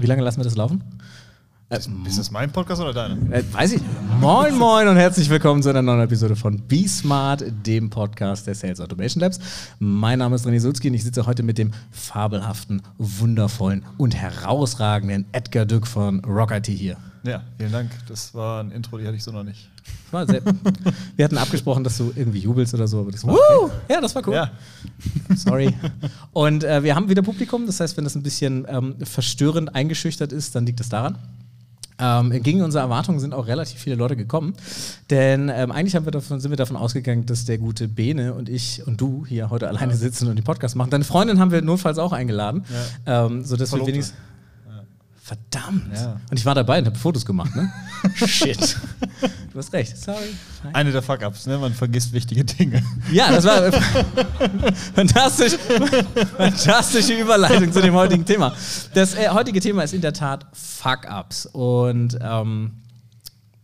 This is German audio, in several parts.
Wie lange lassen wir das laufen? Ist, ist das mein Podcast oder deine? Äh, weiß ich. Moin, moin und herzlich willkommen zu einer neuen Episode von Be Smart, dem Podcast der Sales Automation Labs. Mein Name ist René Sulzki und ich sitze heute mit dem fabelhaften, wundervollen und herausragenden Edgar Dück von Rock IT hier. Ja, vielen Dank. Das war ein Intro, die hatte ich so noch nicht. War sehr, wir hatten abgesprochen, dass du irgendwie jubelst oder so, aber das war okay. Ja, das war cool. Ja. Sorry. Und äh, wir haben wieder Publikum, das heißt, wenn das ein bisschen ähm, verstörend eingeschüchtert ist, dann liegt es daran. Ähm, gegen unsere Erwartungen sind auch relativ viele Leute gekommen. Denn ähm, eigentlich haben wir davon, sind wir davon ausgegangen, dass der gute Bene und ich und du hier heute alleine sitzen und den Podcast machen. Deine Freundin haben wir notfalls auch eingeladen, ähm, sodass wir Verlobte. wenigstens. Verdammt! Ja. Und ich war dabei und habe Fotos gemacht, ne? Shit. Du hast recht. Sorry. Eine der Fuck-Ups, ne? Man vergisst wichtige Dinge. Ja, das war fantastisch, fantastische Überleitung zu dem heutigen Thema. Das äh, heutige Thema ist in der Tat Fuck-Ups. Und ähm,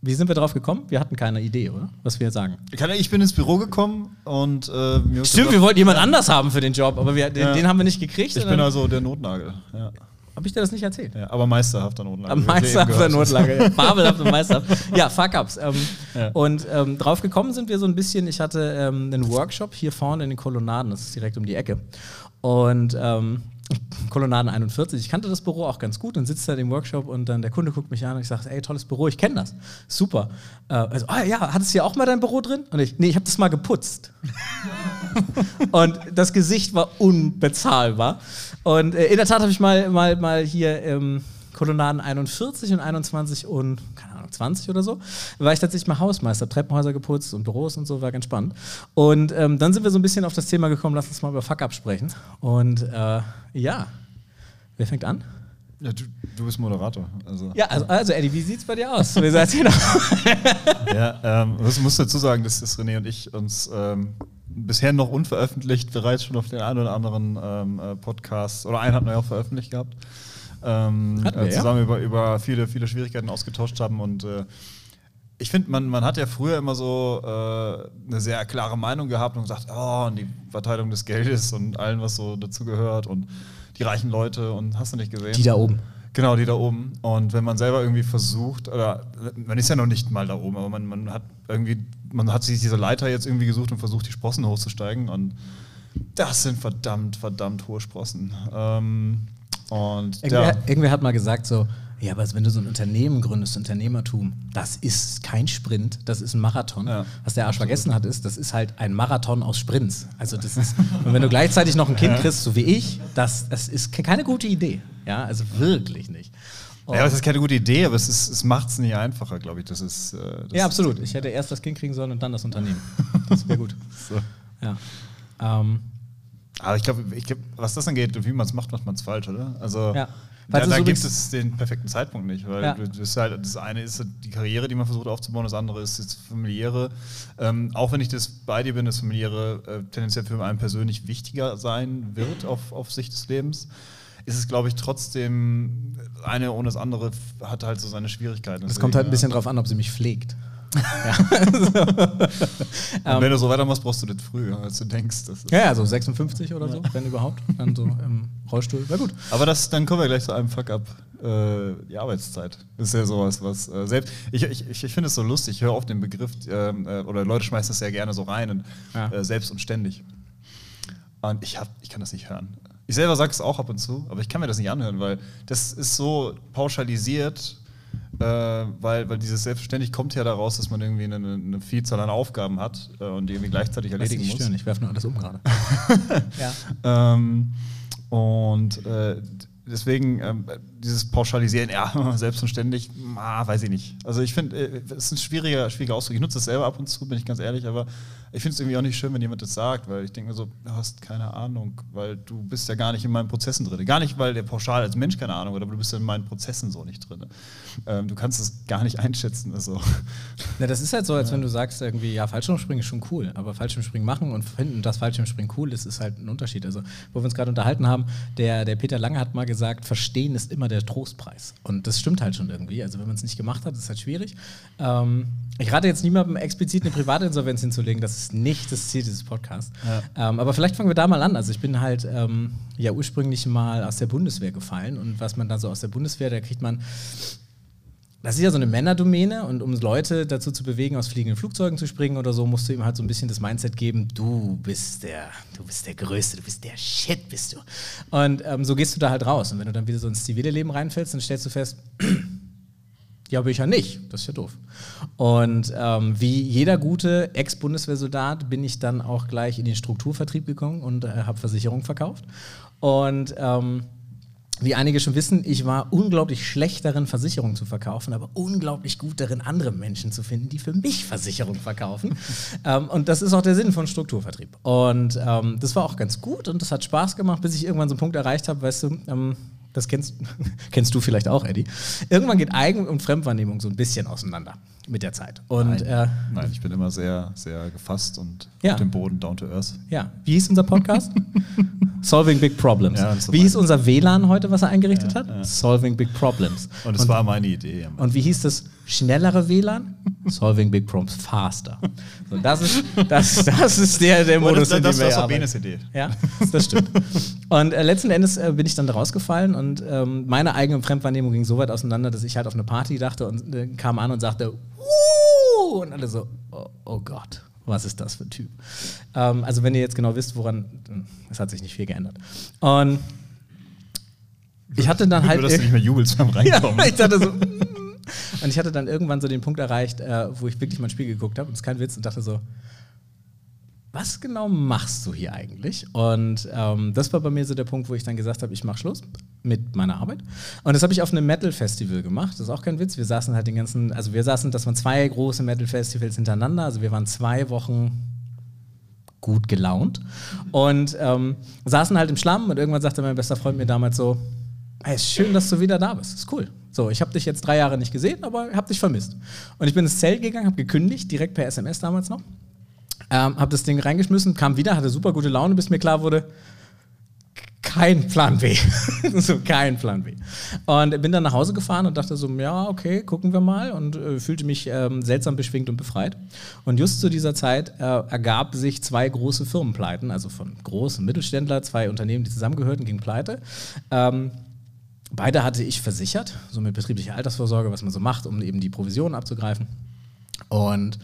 wie sind wir drauf gekommen? Wir hatten keine Idee, oder? Was wir sagen. Ich bin ins Büro gekommen und äh, Stimmt, wir wollten jemand anders haben für den Job, aber wir, den, Ja. den haben wir nicht gekriegt. Ich bin also der Notnagel. Ja. Habe ich dir das nicht erzählt? Ja, aber meisterhafter eben Meisterhafter. Notlage. ja. Fabelhaft und meisterhaft. Ja, Fuck-Ups. Ähm, Ja. Und ähm, drauf gekommen sind wir so ein bisschen, ich hatte ähm, einen Workshop hier vorne in den Kolonnaden, das ist direkt um die Ecke. Und ähm, Kolonnaden 41, ich kannte das Büro auch ganz gut und sitze da im Workshop und dann der Kunde guckt mich an und ich sage, ey, tolles Büro, ich kenne das. Super. Äh, also, ah ja, hattest du hier auch mal dein Büro drin? Und ich, nee, ich habe das mal geputzt. Und das Gesicht war unbezahlbar. Und äh, in der Tat habe ich mal, mal, mal hier ähm, Kolonnaden 41 und 21 und, keine Ahnung, 20 oder so, war ich tatsächlich mal Hausmeister, Treppenhäuser geputzt und Büros und so, war ganz spannend. Und ähm, dann sind wir so ein bisschen auf das Thema gekommen, lass uns mal über Fuck-Up sprechen. Und äh, ja, wer fängt an? Ja, du, du bist Moderator. Also. Ja, also, also Eddie, wie sieht's bei dir aus? Wir seid hier noch. Ja, ähm, was muss dazu sagen, dass, dass René und ich uns ähm, bisher noch unveröffentlicht bereits schon auf den einen oder anderen ähm, äh, Podcast, oder einen hatten wir ja auch veröffentlicht gehabt, ähm, wir, äh, zusammen über, über viele, viele Schwierigkeiten ausgetauscht haben und äh, ich finde, man, man hat ja früher immer so äh, eine sehr klare Meinung gehabt und gesagt, oh, und die Verteilung des Geldes und allem, was so dazugehört und die reichen Leute und hast du nicht gesehen? Die da oben. Genau, die da oben. Und wenn man selber irgendwie versucht, oder man ist ja noch nicht mal da oben, aber man, man hat irgendwie, man hat sich diese Leiter jetzt irgendwie gesucht und versucht, die Sprossen hochzusteigen. Und das sind verdammt, verdammt hohe Sprossen. Ähm, und Irgendwer, ja, irgendwer hat mal gesagt so, ja, aber wenn du so ein Unternehmen gründest, Unternehmertum, das ist kein Sprint, das ist ein Marathon. Ja. Was der Arsch vergessen hat, ist, das ist halt ein Marathon aus Sprints. Also das ist, und wenn du gleichzeitig noch ein Kind kriegst, so wie ich, das, das ist ke- keine gute Idee. Ja, also wirklich nicht. Und- ja, das ist keine gute Idee, aber es, ist, es macht es nicht einfacher, glaube ich. Das ist, äh, das ja, absolut. Ich hätte erst das Kind kriegen sollen und dann das Unternehmen. Das wäre gut. So. Ja. Ähm, Aber ich glaube, ich glaub, was das angeht und wie man es macht, macht man es falsch, oder? Also Ja. da, es da gibt es den perfekten Zeitpunkt nicht, weil Ja. du, das, halt, das eine ist die Karriere, die man versucht aufzubauen, das andere ist das familiäre. Ähm, auch wenn ich das bei dir bin, das familiäre äh, tendenziell für einen persönlich wichtiger sein wird auf, auf Sicht des Lebens, ist es, glaube ich, trotzdem eine ohne das andere hat halt so seine Schwierigkeiten. das kommt halt ein bisschen drauf an, ob sie mich pflegt. Ja. Und wenn du so weitermachst, brauchst du das früher, als du denkst. Das ist Ja, ja, so 56 oder so, wenn überhaupt. Dann so im Rollstuhl. Na gut. Aber das, dann kommen wir gleich zu einem Fuck-up. Äh, die Arbeitszeit. Ist ja sowas, was äh, selbst. Ich, ich, ich, finde es so lustig, ich höre oft den Begriff, ähm, äh, oder Leute schmeißen das sehr gerne so rein, und, Ja. äh, selbst und ständig. Und ich, hab, ich kann das nicht hören. Ich selber sage es auch ab und zu, aber ich kann mir das nicht anhören, weil das ist so pauschalisiert, äh, weil, weil dieses Selbstständig kommt ja daraus, dass man irgendwie eine, eine Vielzahl an Aufgaben hat äh, und die irgendwie gleichzeitig Lass erledigen muss. stören, ich werfe nur alles um gerade. ja. Ähm, und äh, deswegen ähm, dieses Pauschalisieren, ja, selbst und ständig, ah, weiß ich nicht. Also ich finde, äh, es ist ein schwieriger, schwieriger Ausdruck. Ich nutze das selber ab und zu, bin ich ganz ehrlich, aber ich finde es irgendwie auch nicht schön, wenn jemand das sagt, weil ich denke mir so, du hast keine Ahnung, weil du bist ja gar nicht in meinen Prozessen drin. Gar nicht, weil der pauschal als Mensch keine Ahnung hat, aber du bist ja in meinen Prozessen so nicht drin. Ähm, du kannst es gar nicht einschätzen. Also. Na, das ist halt so, als wenn du sagst, irgendwie, ja, Fallschirmspringen ist schon cool, aber Fallschirmspringen machen und finden, dass Fallschirmspringen cool ist, ist halt ein Unterschied. Also, wo wir uns gerade unterhalten haben, der, der Peter Lange hat mal gesagt, verstehen ist immer der Trostpreis. Und das stimmt halt schon irgendwie. Also wenn man es nicht gemacht hat, ist es halt schwierig. Ähm, ich rate jetzt niemandem explizit eine Privatinsolvenz hinzulegen, das ist nicht das Ziel dieses Podcasts. Ja. Ähm, aber vielleicht fangen wir da mal an. Also ich bin halt ähm, ja ursprünglich mal aus der Bundeswehr gefallen und was man da so aus der Bundeswehr, da kriegt man das ist ja so eine Männerdomäne und um Leute dazu zu bewegen, aus fliegenden Flugzeugen zu springen oder so, musst du ihm halt so ein bisschen das Mindset geben, du bist der, du bist der Größte, du bist der Shit, bist du. Und ähm, so gehst du da halt raus. Und wenn du dann wieder so ins zivile Leben reinfällst, dann stellst du fest, ja, bin ich ja nicht. Das ist ja doof. Und ähm, wie jeder gute Ex-Bundeswehrsoldat bin ich dann auch gleich in den Strukturvertrieb gekommen und äh, habe Versicherungen verkauft. Und ähm, wie einige schon wissen, ich war unglaublich schlecht darin, Versicherungen zu verkaufen, aber unglaublich gut darin, andere Menschen zu finden, die für mich Versicherungen verkaufen. ähm, und das ist auch der Sinn von Strukturvertrieb. Und ähm, das war auch ganz gut und das hat Spaß gemacht, bis ich irgendwann so einen Punkt erreicht habe, weißt du, ähm, das kennst, kennst du vielleicht auch, Eddie. Irgendwann geht Eigen- und Fremdwahrnehmung so ein bisschen auseinander mit der Zeit. Und, nein, äh, nein, ich bin immer sehr, sehr gefasst und ja. auf dem Boden down to earth. Ja. Wie hieß unser Podcast? Solving Big Problems. Ja, wie hieß unser WLAN heute, was er eingerichtet ja, hat? Solving Big Problems. Und es war meine Idee. Und wie hieß das schnellere WLAN? Solving Big Problems faster. So, das, ist, das, das ist der, der Modus, das, in dem das, wir Das Benes Idee. Ja, das stimmt. Und äh, letzten Endes äh, bin ich dann rausgefallen und ähm, meine eigene Fremdwahrnehmung ging so weit auseinander, dass ich halt auf eine Party dachte und äh, kam an und sagte, Wuh! und alle so, oh, oh Gott was ist das für ein Typ? Ähm, also wenn ihr jetzt genau wisst, woran, es hat sich nicht viel geändert. Und ich hatte dann halt... Nur, dass du nicht mehr jubelst beim Reinkommen. Ja, ich dachte so... Und ich hatte dann irgendwann so den Punkt erreicht, äh, wo ich wirklich mal ein Spiel geguckt habe, und es ist kein Witz, und dachte so, was genau machst du hier eigentlich? Und ähm, das war bei mir so der Punkt, wo ich dann gesagt habe, ich mache Schluss mit meiner Arbeit. Und das habe ich auf einem Metal-Festival gemacht. Das ist auch kein Witz. Wir saßen halt den ganzen, also wir saßen, das waren zwei große Metal-Festivals hintereinander. Also wir waren zwei Wochen gut gelaunt und ähm, saßen halt im Schlamm und irgendwann sagte mein bester Freund mir damals so, hey, ist schön, dass du wieder da bist. Ist cool. So, ich habe dich jetzt drei Jahre nicht gesehen, aber habe dich vermisst. Und ich bin ins Zelt gegangen, habe gekündigt, direkt per SMS damals noch. Ähm, habe das Ding reingeschmissen, kam wieder, hatte super gute Laune, bis mir klar wurde, kein Plan B. so kein Plan B. Und bin dann nach Hause gefahren und dachte so, ja, okay, gucken wir mal und äh, fühlte mich ähm, seltsam beschwingt und befreit. Und just zu dieser Zeit äh, ergab sich zwei große Firmenpleiten, also von großen Mittelständler, zwei Unternehmen, die zusammengehörten, gingen pleite. Ähm, beide hatte ich versichert, so mit betrieblicher Altersvorsorge, was man so macht, um eben die Provisionen abzugreifen. Und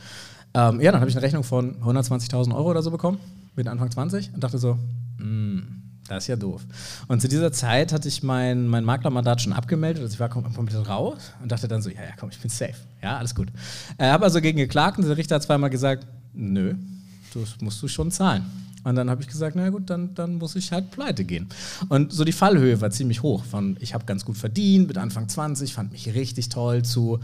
ähm, ja, dann habe ich eine Rechnung von 120.000 Euro oder so bekommen, mit Anfang 20 und dachte so, mm, das ist ja doof. Und zu dieser Zeit hatte ich mein, mein Maklermandat schon abgemeldet, also ich war komplett raus und dachte dann so, ja, ja, komm, ich bin safe. Ja, alles gut. Äh, habe also gegen geklagt und der Richter hat zweimal gesagt, nö, das musst du schon zahlen. Und dann habe ich gesagt, na gut, dann, dann muss ich halt pleite gehen. Und so die Fallhöhe war ziemlich hoch. Von ich habe ganz gut verdient, mit Anfang 20, fand mich richtig toll, zu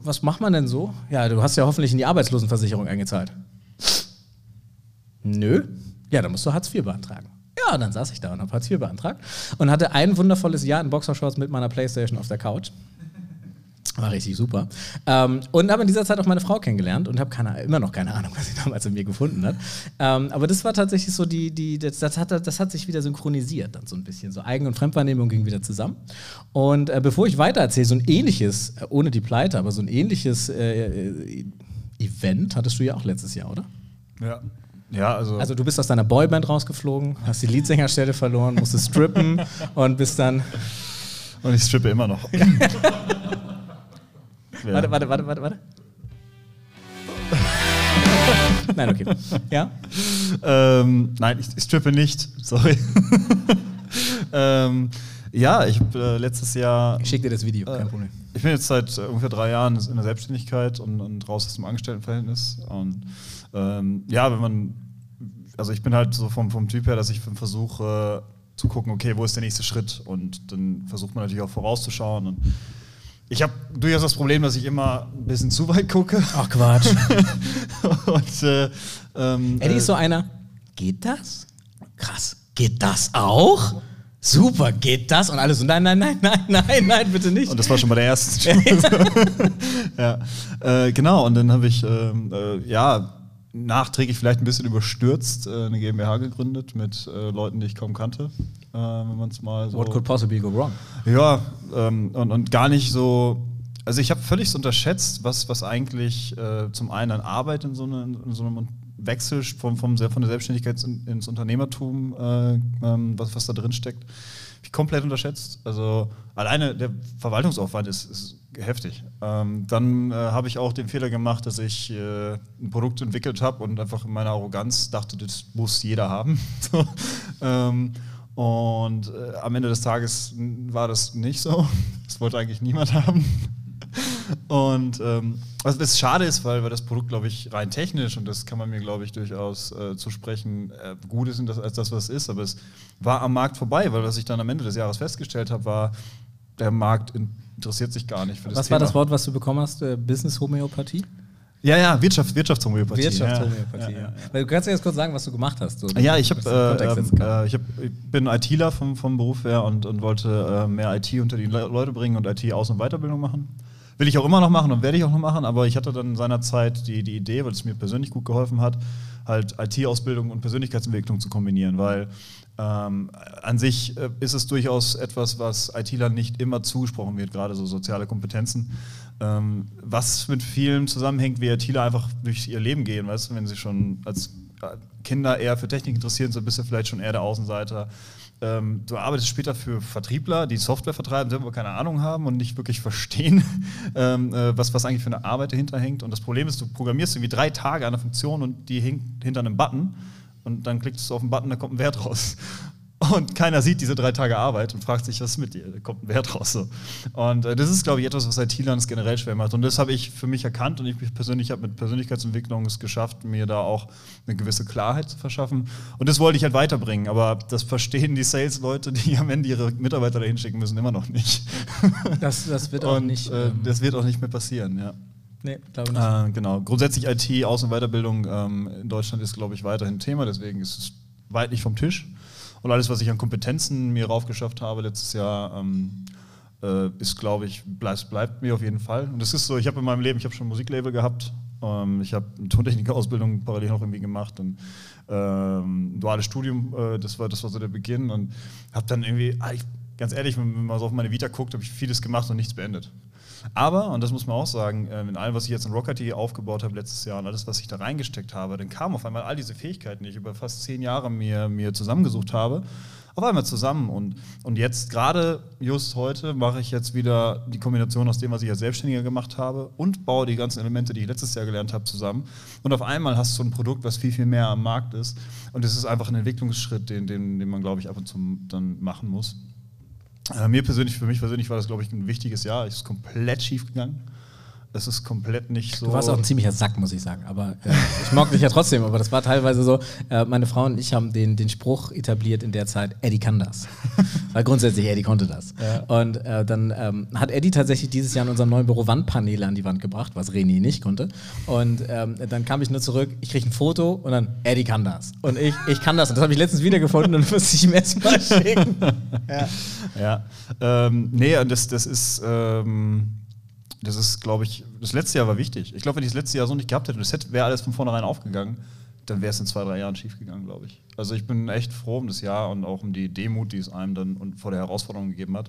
was macht man denn so? Ja, du hast ja hoffentlich in die Arbeitslosenversicherung eingezahlt. Nö. Ja, dann musst du Hartz IV beantragen. Ja, dann saß ich da und habe Hartz IV beantragt und hatte ein wundervolles Jahr in Boxershorts mit meiner Playstation auf der Couch. War richtig super. Ähm, und habe in dieser Zeit auch meine Frau kennengelernt und habe immer noch keine Ahnung, was sie damals in mir gefunden hat. Ähm, aber das war tatsächlich so die, die das, das, hat, das hat sich wieder synchronisiert, dann so ein bisschen. So Eigen- und Fremdwahrnehmung ging wieder zusammen. Und äh, bevor ich weiter erzähle, so ein ähnliches, äh, ohne die Pleite, aber so ein ähnliches äh, äh, Event hattest du ja auch letztes Jahr, oder? Ja. Ja, also. Also du bist aus deiner Boyband rausgeflogen, hast die Leadsängerstelle verloren, musstest strippen und bist dann. Und ich strippe immer noch. Ja. Warte, warte, warte, warte, warte. nein, okay. Ja? Ähm, nein, ich, ich strippe nicht. Sorry. ähm, ja, ich habe äh, letztes Jahr. Ich schicke dir das Video, kein äh, Problem. Ich bin jetzt seit äh, ungefähr drei Jahren in der Selbstständigkeit und, und raus aus dem Angestelltenverhältnis. Und ähm, ja, wenn man. Also, ich bin halt so vom, vom Typ her, dass ich versuche zu gucken, okay, wo ist der nächste Schritt? Und dann versucht man natürlich auch vorauszuschauen. Und ich habe durchaus das Problem, dass ich immer ein bisschen zu weit gucke. Ach Quatsch. und, äh, ähm, Eddie ist so einer, geht das? Krass, geht das auch? Super, geht das? Und alle so, nein, nein, nein, nein, nein, nein, bitte nicht. Und das war schon bei der ersten ja, äh, genau. Und dann habe ich, ähm, äh, ja, nachträglich vielleicht ein bisschen überstürzt äh, eine GmbH gegründet mit äh, Leuten, die ich kaum kannte. Äh, wenn man es mal so. What could possibly go wrong? Ja, ähm, und, und gar nicht so. Also ich habe völlig unterschätzt, was, was eigentlich äh, zum einen an Arbeit in so, eine, in so einem Wechsel vom, vom, von der Selbstständigkeit ins Unternehmertum, äh, ähm, was, was da drin steckt, ich komplett unterschätzt. Also alleine der Verwaltungsaufwand ist, ist heftig. Ähm, dann äh, habe ich auch den Fehler gemacht, dass ich äh, ein Produkt entwickelt habe und einfach in meiner Arroganz dachte, das muss jeder haben. so, ähm, und äh, am Ende des Tages war das nicht so. Das wollte eigentlich niemand haben. Und ähm, was, was schade ist, weil, weil das Produkt, glaube ich, rein technisch, und das kann man mir, glaube ich, durchaus äh, zusprechen, äh, gut ist das, als das, was es ist, aber es war am Markt vorbei, weil was ich dann am Ende des Jahres festgestellt habe, war, der Markt interessiert sich gar nicht für das Was Thema. war das Wort, was du bekommen hast? Äh, Business Homöopathie? Ja, ja, Wirtschaft, Wirtschaftshomöopathie. Wirtschaftshomöopathie, ja. ja, ja. Du kannst ja jetzt kurz sagen, was du gemacht hast. So, ja, ich, hab, äh, äh, ich, hab, ich bin ITler vom, vom Beruf her und, und wollte äh, mehr IT unter die Leute bringen und IT-Aus- und Weiterbildung machen. Will ich auch immer noch machen und werde ich auch noch machen, aber ich hatte dann seinerzeit die, die Idee, weil es mir persönlich gut geholfen hat, halt IT-Ausbildung und Persönlichkeitsentwicklung zu kombinieren, weil ähm, an sich äh, ist es durchaus etwas, was IT-Lern nicht immer zugesprochen wird, gerade so soziale Kompetenzen. Ähm, was mit vielen zusammenhängt, wie ITler einfach durch ihr Leben gehen, weißt du, wenn sie schon als äh, Kinder eher für Technik interessiert sind, bist du vielleicht schon eher der Außenseiter ähm, du arbeitest später für Vertriebler, die Software vertreiben, selber keine Ahnung haben und nicht wirklich verstehen, ähm, äh, was, was eigentlich für eine Arbeit dahinter hängt. Und das Problem ist, du programmierst irgendwie drei Tage an einer Funktion und die hängt hinter einem Button und dann klickst du auf den Button, da kommt ein Wert raus. Und keiner sieht diese drei Tage Arbeit und fragt sich, was ist mit dir? Da kommt ein Wert raus. So. Und äh, das ist, glaube ich, etwas, was IT-Lern generell schwer macht. Und das habe ich für mich erkannt und ich persönlich habe mit Persönlichkeitsentwicklung es geschafft, mir da auch eine gewisse Klarheit zu verschaffen. Und das wollte ich halt weiterbringen. Aber das verstehen die Sales-Leute, die am Ende ihre Mitarbeiter dahin schicken müssen, immer noch nicht. Das, das wird auch und, nicht. Äh, ähm, das wird auch nicht mehr passieren, ja. Nee, glaube nicht. Äh, genau. Grundsätzlich IT, Aus- und Weiterbildung ähm, in Deutschland ist, glaube ich, weiterhin Thema. Deswegen ist es weit nicht vom Tisch. Und alles, was ich an Kompetenzen mir raufgeschafft habe letztes Jahr, ähm, äh, ist, glaube ich, bleibt, bleibt mir auf jeden Fall. Und das ist so, ich habe in meinem Leben, ich habe schon ein Musiklabel gehabt, ähm, ich habe eine Tontechniker-Ausbildung parallel noch irgendwie gemacht und ähm, ein duales Studium, äh, das, war, das war so der Beginn und habe dann irgendwie, ah, ich, ganz ehrlich, wenn man so auf meine Vita guckt, habe ich vieles gemacht und nichts beendet. Aber, und das muss man auch sagen, ähm, in allem, was ich jetzt in Rocket aufgebaut habe letztes Jahr und alles, was ich da reingesteckt habe, dann kamen auf einmal all diese Fähigkeiten, die ich über fast zehn Jahre mir, mir zusammengesucht habe, auf einmal zusammen. Und, und jetzt, gerade just heute, mache ich jetzt wieder die Kombination aus dem, was ich als Selbstständiger gemacht habe und baue die ganzen Elemente, die ich letztes Jahr gelernt habe, zusammen. Und auf einmal hast du ein Produkt, was viel, viel mehr am Markt ist. Und es ist einfach ein Entwicklungsschritt, den, den, den man, glaube ich, ab und zu dann machen muss. Äh, mir persönlich, für mich persönlich war das, glaube ich, ein wichtiges Jahr. Es ist komplett schief gegangen. Es ist komplett nicht so. Du warst auch ein ziemlicher Sack, muss ich sagen. Aber äh, ich mag dich ja trotzdem. Aber das war teilweise so. Äh, meine Frau und ich haben den, den Spruch etabliert in der Zeit: Eddie kann das. Weil grundsätzlich Eddie konnte das. Ja. Und äh, dann ähm, hat Eddie tatsächlich dieses Jahr in unserem neuen Büro Wandpaneele an die Wand gebracht, was René nicht konnte. Und ähm, dann kam ich nur zurück. Ich kriege ein Foto und dann Eddie kann das. Und ich, ich kann das. Und das habe ich letztens wiedergefunden und musste ich ihm erstmal schicken. ja. ja. Ähm, nee, und das, das ist. Ähm das ist, glaube ich, das letzte Jahr war wichtig. Ich glaube, wenn ich das letzte Jahr so nicht gehabt hätte, das wäre alles von vornherein aufgegangen, dann wäre es in zwei, drei Jahren schiefgegangen, glaube ich. Also ich bin echt froh um das Jahr und auch um die Demut, die es einem dann und vor der Herausforderung gegeben hat.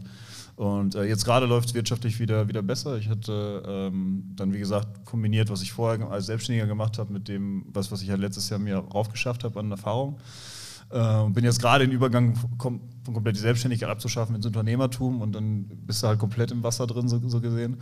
Und äh, jetzt gerade läuft es wirtschaftlich wieder, wieder besser. Ich hatte ähm, dann, wie gesagt, kombiniert, was ich vorher als Selbstständiger gemacht habe, mit dem, was, was ich halt letztes Jahr mir raufgeschafft habe an Erfahrung. Äh, bin jetzt gerade in Übergang kom von komplett die Selbstständigkeit abzuschaffen ins Unternehmertum und dann bist du halt komplett im Wasser drin, so, so gesehen.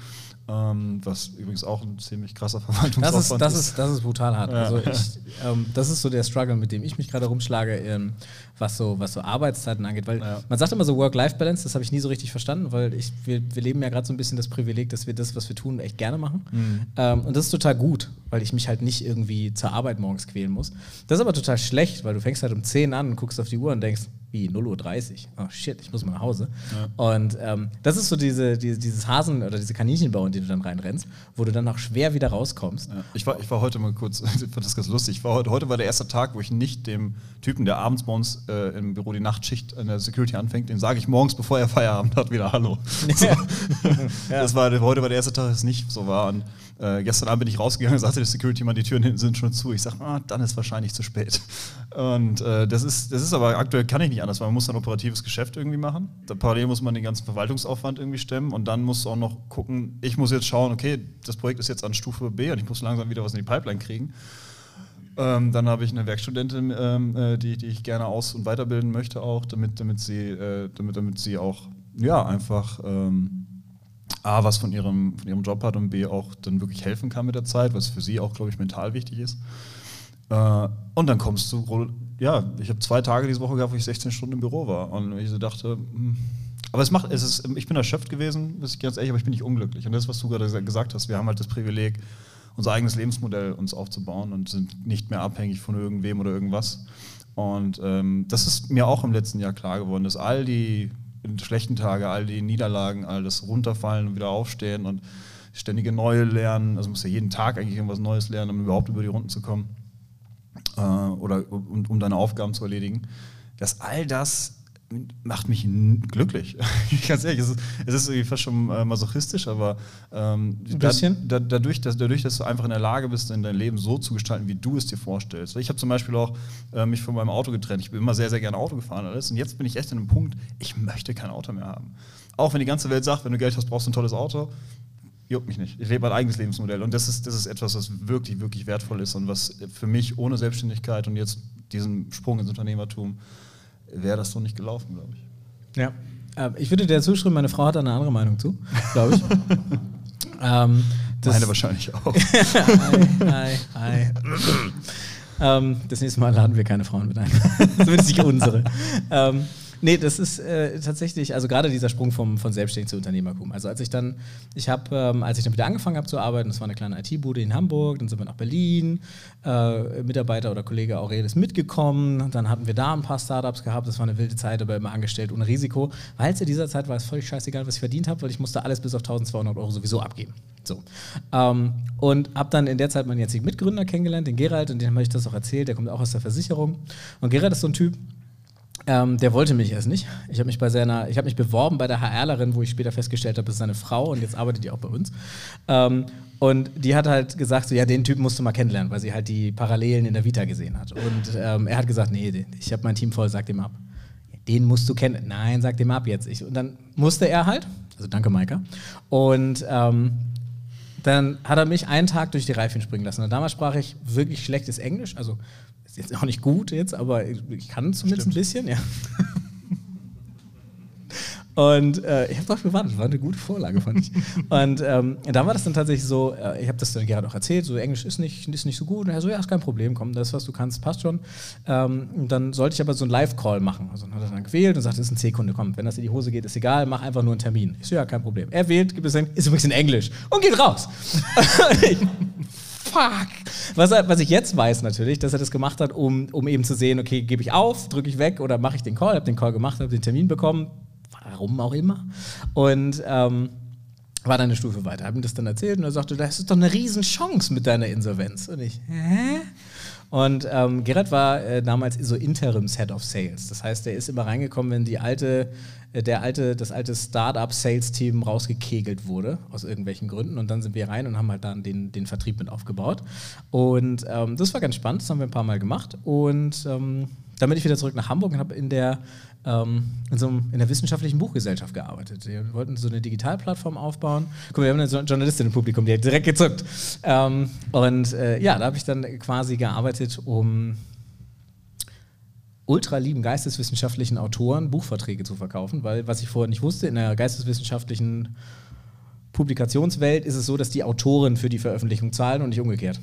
Ähm, was übrigens auch ein ziemlich krasser Verwaltungsaufwand das ist. Das ist, das ist brutal hart. Ja. Also ich, ähm, das ist so der Struggle, mit dem ich mich gerade rumschlage, ähm, was, so, was so Arbeitszeiten angeht. Weil ja. man sagt immer so Work-Life-Balance, das habe ich nie so richtig verstanden, weil ich, wir, wir leben ja gerade so ein bisschen das Privileg, dass wir das, was wir tun, echt gerne machen. Mhm. Ähm, und das ist total gut, weil ich mich halt nicht irgendwie zur Arbeit morgens quälen muss. Das ist aber total schlecht, weil du fängst halt um 10 an und guckst auf die Uhr und denkst, wie 0.30 Uhr. Oh shit, ich muss mal nach Hause. Ja. Und ähm, das ist so diese, diese, dieses Hasen- oder diese Kaninchenbau, in die du dann reinrennst, wo du dann auch schwer wieder rauskommst. Ja. Ich, war, ich war heute mal kurz, ich fand das ganz lustig. War heute, heute war der erste Tag, wo ich nicht dem Typen, der abends bei uns äh, im Büro die Nachtschicht in der Security anfängt, den sage ich morgens, bevor er Feierabend hat, wieder Hallo. So. ja. Das war, heute war der erste Tag, dass es nicht so war. Und äh, gestern Abend bin ich rausgegangen sagte der Security-Mann, die Türen hinten sind schon zu. Ich sage, ah, dann ist wahrscheinlich zu spät. Und äh, das, ist, das ist aber aktuell, kann ich nicht nicht anders, weil man muss ein operatives Geschäft irgendwie machen. Da parallel muss man den ganzen Verwaltungsaufwand irgendwie stemmen und dann muss auch noch gucken, ich muss jetzt schauen, okay, das Projekt ist jetzt an Stufe B und ich muss langsam wieder was in die Pipeline kriegen. Ähm, dann habe ich eine Werkstudentin, ähm, äh, die, die ich gerne aus- und weiterbilden möchte auch, damit, damit, sie, äh, damit, damit sie auch ja, einfach ähm, A, was von ihrem, von ihrem Job hat und B, auch dann wirklich helfen kann mit der Zeit, was für sie auch, glaube ich, mental wichtig ist. Äh, und dann kommst du, ja, ich habe zwei Tage diese Woche gehabt, wo ich 16 Stunden im Büro war und ich so dachte, hm, aber es macht, es ist, ich bin erschöpft gewesen, bis ich ganz ehrlich, aber ich bin nicht unglücklich. Und das, was du gerade gesagt hast, wir haben halt das Privileg, unser eigenes Lebensmodell uns aufzubauen und sind nicht mehr abhängig von irgendwem oder irgendwas. Und ähm, das ist mir auch im letzten Jahr klar geworden, dass all die schlechten Tage, all die Niederlagen, all das Runterfallen und wieder aufstehen und ständige neue lernen, also muss ja jeden Tag eigentlich irgendwas Neues lernen, um überhaupt über die Runden zu kommen äh, oder um, um deine Aufgaben zu erledigen, dass all das macht mich glücklich. Ganz ehrlich, es ist, es ist irgendwie fast schon äh, masochistisch, aber ähm, da, da, dadurch, dass, dadurch, dass du einfach in der Lage bist, in dein Leben so zu gestalten, wie du es dir vorstellst. Ich habe zum Beispiel auch äh, mich von meinem Auto getrennt. Ich bin immer sehr, sehr gerne Auto gefahren alles. Und jetzt bin ich echt in einem Punkt, ich möchte kein Auto mehr haben. Auch wenn die ganze Welt sagt, wenn du Geld hast, brauchst du ein tolles Auto. Juckt mich nicht. Ich lebe mein eigenes Lebensmodell. Und das ist, das ist etwas, was wirklich, wirklich wertvoll ist und was für mich ohne Selbstständigkeit und jetzt diesen Sprung ins Unternehmertum wäre das so nicht gelaufen, glaube ich. Ja, äh, ich würde dir zustimmen, meine Frau hat eine andere Meinung zu, glaube ich. ähm, meine wahrscheinlich auch. hi, hi, hi. ähm, das nächste Mal laden wir keine Frauen mit ein. Zumindest nicht unsere. ähm, Nee, das ist äh, tatsächlich, also gerade dieser Sprung vom, von Selbstständig zu Unternehmertum. Also als ich dann, ich habe, ähm, als ich dann wieder angefangen habe zu arbeiten, das war eine kleine IT-Bude in Hamburg, dann sind wir nach Berlin, äh, Mitarbeiter oder Kollege Aurel ist mitgekommen, dann hatten wir da ein paar Startups gehabt, das war eine wilde Zeit, aber immer angestellt ohne Risiko, weil zu dieser Zeit war es völlig scheißegal, was ich verdient habe, weil ich musste alles bis auf 1200 Euro sowieso abgeben. So. Ähm, und habe dann in der Zeit meinen jetzigen Mitgründer kennengelernt, den Gerald, und dem habe ich das auch erzählt, der kommt auch aus der Versicherung. Und Gerald ist so ein Typ, ähm, der wollte mich erst nicht. Ich habe mich bei seiner, ich habe mich beworben bei der HRlerin, wo ich später festgestellt habe, das ist seine Frau und jetzt arbeitet die auch bei uns. Ähm, und die hat halt gesagt, so, ja, den Typen musst du mal kennenlernen, weil sie halt die Parallelen in der Vita gesehen hat. Und ähm, er hat gesagt, nee, ich habe mein Team voll, sag dem ab. Den musst du kennen. Nein, sag dem ab jetzt. Ich, und dann musste er halt, also danke Maika. Und ähm, dann hat er mich einen Tag durch die Reifen springen lassen. Und damals sprach ich wirklich schlechtes Englisch, also jetzt auch nicht gut jetzt, aber ich kann zumindest Stimmt. ein bisschen, ja. Und äh, ich habe darauf gewartet, das war eine gute Vorlage, fand ich. Und ähm, da war das dann tatsächlich so, äh, ich habe das dann gerade auch erzählt, so Englisch ist nicht, ist nicht so gut. Und er so, ja, ist kein Problem, komm, das, was du kannst, passt schon. Ähm, dann sollte ich aber so einen Live-Call machen. Also dann hat er dann gewählt und sagt, das ist ein C-Kunde, komm, wenn das in die Hose geht, ist egal, mach einfach nur einen Termin. Ich so, ja, kein Problem. Er wählt, gibt es ein, ist übrigens in Englisch und geht raus. fuck. Was, was ich jetzt weiß natürlich, dass er das gemacht hat, um, um eben zu sehen, okay, gebe ich auf, drücke ich weg oder mache ich den Call, habe den Call gemacht, habe den Termin bekommen, warum auch immer. Und ähm, war dann eine Stufe weiter, habe ihm das dann erzählt und er sagte, das ist doch eine Riesenchance mit deiner Insolvenz. Und ich, hä? Und ähm, Gerrit war äh, damals so Interims Head of Sales. Das heißt, er ist immer reingekommen, wenn die alte, der alte, das alte Startup-Sales-Team rausgekegelt wurde, aus irgendwelchen Gründen. Und dann sind wir rein und haben halt dann den, den Vertrieb mit aufgebaut. Und ähm, das war ganz spannend, das haben wir ein paar Mal gemacht. Und ähm, dann bin ich wieder zurück nach Hamburg und habe in der ähm, in, so einem, in der wissenschaftlichen Buchgesellschaft gearbeitet. Wir wollten so eine Digitalplattform aufbauen. Guck mal, wir haben eine Journalistin im Publikum, die hat direkt gezuckt. Ähm, und äh, ja, da habe ich dann quasi gearbeitet, um ultra lieben geisteswissenschaftlichen Autoren Buchverträge zu verkaufen, weil was ich vorher nicht wusste, in der geisteswissenschaftlichen Publikationswelt ist es so, dass die Autoren für die Veröffentlichung zahlen und nicht umgekehrt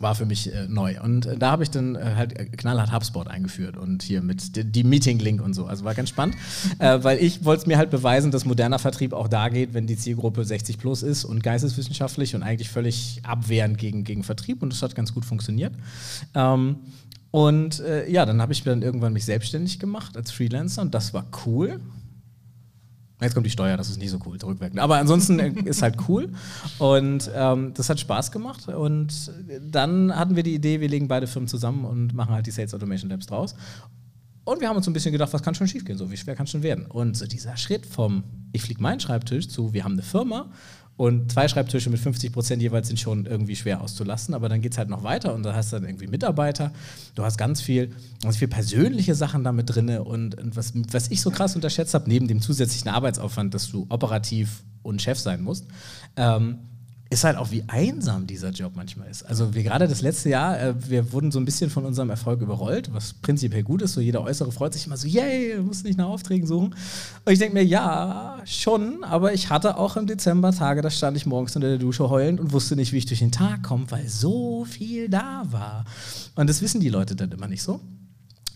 war für mich äh, neu. Und äh, da habe ich dann äh, halt äh, knallhart HubSpot eingeführt und hier mit die, die Meeting-Link und so. Also war ganz spannend, äh, weil ich wollte es mir halt beweisen, dass moderner Vertrieb auch da geht, wenn die Zielgruppe 60 plus ist und geisteswissenschaftlich und eigentlich völlig abwehrend gegen, gegen Vertrieb und das hat ganz gut funktioniert. Ähm, und äh, ja, dann habe ich dann irgendwann mich selbstständig gemacht als Freelancer und das war cool. Jetzt kommt die Steuer, das ist nicht so cool, zurückwirkend. Aber ansonsten äh, ist halt cool. Und ähm, das hat Spaß gemacht. Und dann hatten wir die Idee, wir legen beide Firmen zusammen und machen halt die Sales Automation Labs draus. Und wir haben uns ein bisschen gedacht, was kann schon schiefgehen, so wie schwer kann es schon werden. Und so dieser Schritt vom, ich fliege meinen Schreibtisch zu, wir haben eine Firma Und zwei Schreibtische mit 50 Prozent jeweils sind schon irgendwie schwer auszulassen, aber dann geht es halt noch weiter und da hast du dann irgendwie Mitarbeiter. Du hast ganz viel, ganz viel persönliche Sachen damit drin und, und was, was ich so krass unterschätzt habe, neben dem zusätzlichen Arbeitsaufwand, dass du operativ und Chef sein musst, ähm, ist halt auch, wie einsam dieser Job manchmal ist. Also wir gerade das letzte Jahr, äh, wir wurden so ein bisschen von unserem Erfolg überrollt, was prinzipiell gut ist. So jeder Äußere freut sich immer so, yay, du musst nicht nach Aufträgen suchen. Und ich denke mir, ja, schon, aber ich hatte auch im Dezember Tage, da stand ich morgens unter der Dusche heulend und wusste nicht, wie ich durch den Tag komme, weil so viel da war. Und das wissen die Leute dann immer nicht so.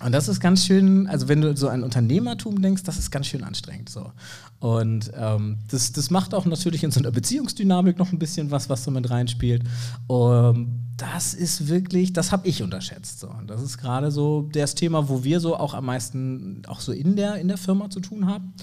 Und das ist ganz schön, also wenn du so an Unternehmertum denkst, das ist ganz schön anstrengend. So. Und ähm, das, das macht auch natürlich in so einer Beziehungsdynamik noch ein bisschen was, was so mit reinspielt. Um, das ist wirklich, das habe ich unterschätzt. So. Und das ist gerade so das Thema, wo wir so auch am meisten auch so in der, in der Firma zu tun haben.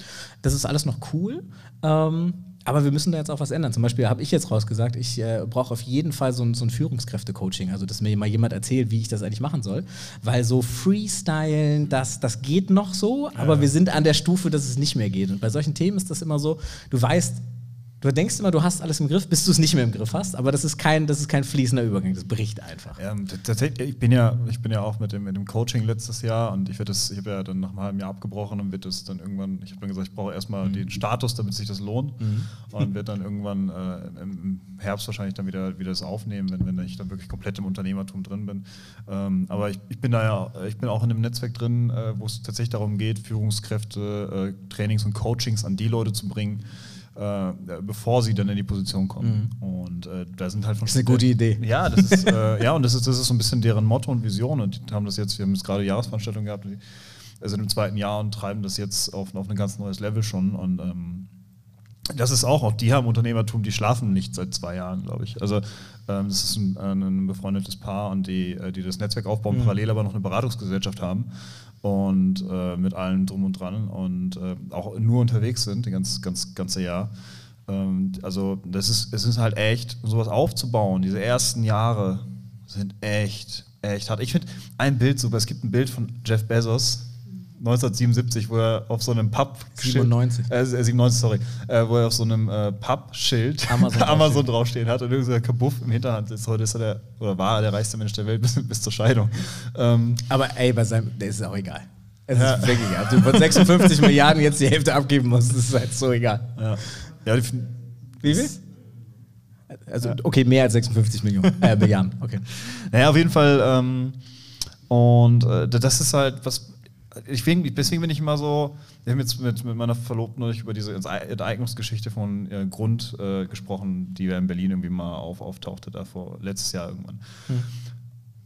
Das ist alles noch cool. Ähm, aber wir müssen da jetzt auch was ändern. Zum Beispiel habe ich jetzt rausgesagt, ich äh, brauche auf jeden Fall so ein, so ein Führungskräfte-Coaching, also dass mir mal jemand erzählt, wie ich das eigentlich machen soll. Weil so Freestylen, das, das geht noch so, aber ja. wir sind an der Stufe, dass es nicht mehr geht. Und bei solchen Themen ist das immer so, du weißt, Du denkst immer, du hast alles im Griff, bis du es nicht mehr im Griff hast, aber das ist kein, das ist kein fließender Übergang, das bricht einfach. Ja, tatsächlich, ich bin ja, ich bin ja auch mit dem, mit dem Coaching letztes Jahr und ich werde das, ich habe ja dann nach einem halben Jahr abgebrochen und wird das dann irgendwann, ich habe dann gesagt, ich brauche erstmal mhm. den Status, damit sich das lohnt mhm. und werde dann irgendwann äh, im Herbst wahrscheinlich dann wieder, wieder das aufnehmen, wenn, wenn ich dann wirklich komplett im Unternehmertum drin bin. Ähm, aber ich, ich bin da ja, ich bin auch in einem Netzwerk drin, äh, wo es tatsächlich darum geht, Führungskräfte, äh, Trainings und Coachings an die Leute zu bringen, äh, bevor sie dann in die Position kommen. Mhm. Und äh, da sind halt von Das ist eine gute Idee. Ja, das ist, äh, ja, und das ist, das ist so ein bisschen deren Motto und Vision. Und die haben das jetzt, wir haben jetzt gerade Jahresveranstaltungen gehabt, die sind im zweiten Jahr und treiben das jetzt auf, auf ein ganz neues Level schon. Und ähm, das ist auch, auch die haben Unternehmertum, die schlafen nicht seit zwei Jahren, glaube ich. Also das ist ein, ein, befreundetes Paar und die, äh, die das Netzwerk aufbauen, mhm. parallel aber noch eine Beratungsgesellschaft haben und äh, mit allem drum und dran und äh, auch nur unterwegs sind, das ganz, ganz, ganze Jahr. Ähm, also das ist, es ist halt echt, sowas aufzubauen, diese ersten Jahre sind echt, echt hart. Ich finde ein Bild super, es gibt ein Bild von Jeff Bezos, 1977, wo er auf so einem Pub 97. Äh, 97, sorry, äh, wo er auf so einem äh, Pub-Schild Amazon, Amazon draufstehen hat und irgendein Kabuff im Hinterhand ist. Heute ist er der, oder war er der reichste Mensch der Welt bis, bis zur Scheidung. Ähm, Aber ey, bei seinem, der ist auch egal. Es ja. ist wirklich egal. Du von 56 Milliarden jetzt die Hälfte abgeben musst, das ist halt so egal. Ja. ja Wie viel? Also, okay, mehr als 56 Millionen, äh, Milliarden, okay. Naja, auf jeden Fall. Ähm, und äh, das ist halt, was deswegen, deswegen bin ich immer so, wir haben jetzt mit, mit meiner Verlobten neulich über diese Enteignungsgeschichte von äh, Grund äh, gesprochen, die ja in Berlin irgendwie mal auf, auftauchte, da vor letztes Jahr irgendwann. Hm.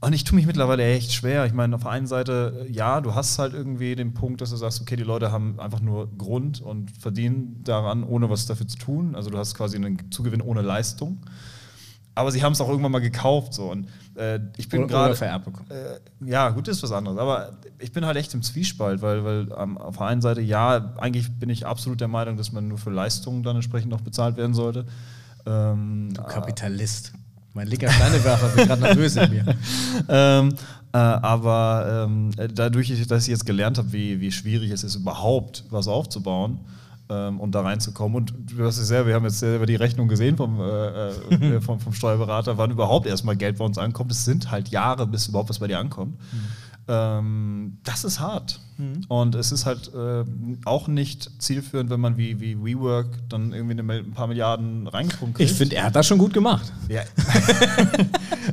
Und ich tue mich mittlerweile echt schwer. Ich meine, auf der einen Seite, ja, du hast halt irgendwie den Punkt, dass du sagst, okay, die Leute haben einfach nur Grund und verdienen daran, ohne was dafür zu tun. Also du hast quasi einen Zugewinn ohne Leistung aber sie haben es auch irgendwann mal gekauft so und äh, ich bin gerade. Äh, ja, gut ist was anderes, aber ich bin halt echt im Zwiespalt, weil, weil ähm, auf der einen Seite ja, eigentlich bin ich absolut der Meinung, dass man nur für Leistungen dann entsprechend noch bezahlt werden sollte. Ähm, du Kapitalist. Mein linker Steinewerfer wird gerade nervös in mir. ähm, äh, aber ähm, dadurch, dass ich jetzt gelernt habe, wie, wie schwierig es ist, überhaupt was aufzubauen, ähm, und da reinzukommen. Und du hast es selber, wir haben jetzt selber die Rechnung gesehen vom, äh, äh vom, vom, Steuerberater, wann überhaupt erstmal Geld bei uns ankommt. Es sind halt Jahre, bis überhaupt was bei dir ankommt. Mhm. Ähm, das ist hart. Mhm. Und es ist halt äh, auch nicht zielführend, wenn man wie, wie WeWork dann irgendwie eine, ein paar Milliarden reingepumpt kriegt. Ich finde, er hat das schon gut gemacht. Ja.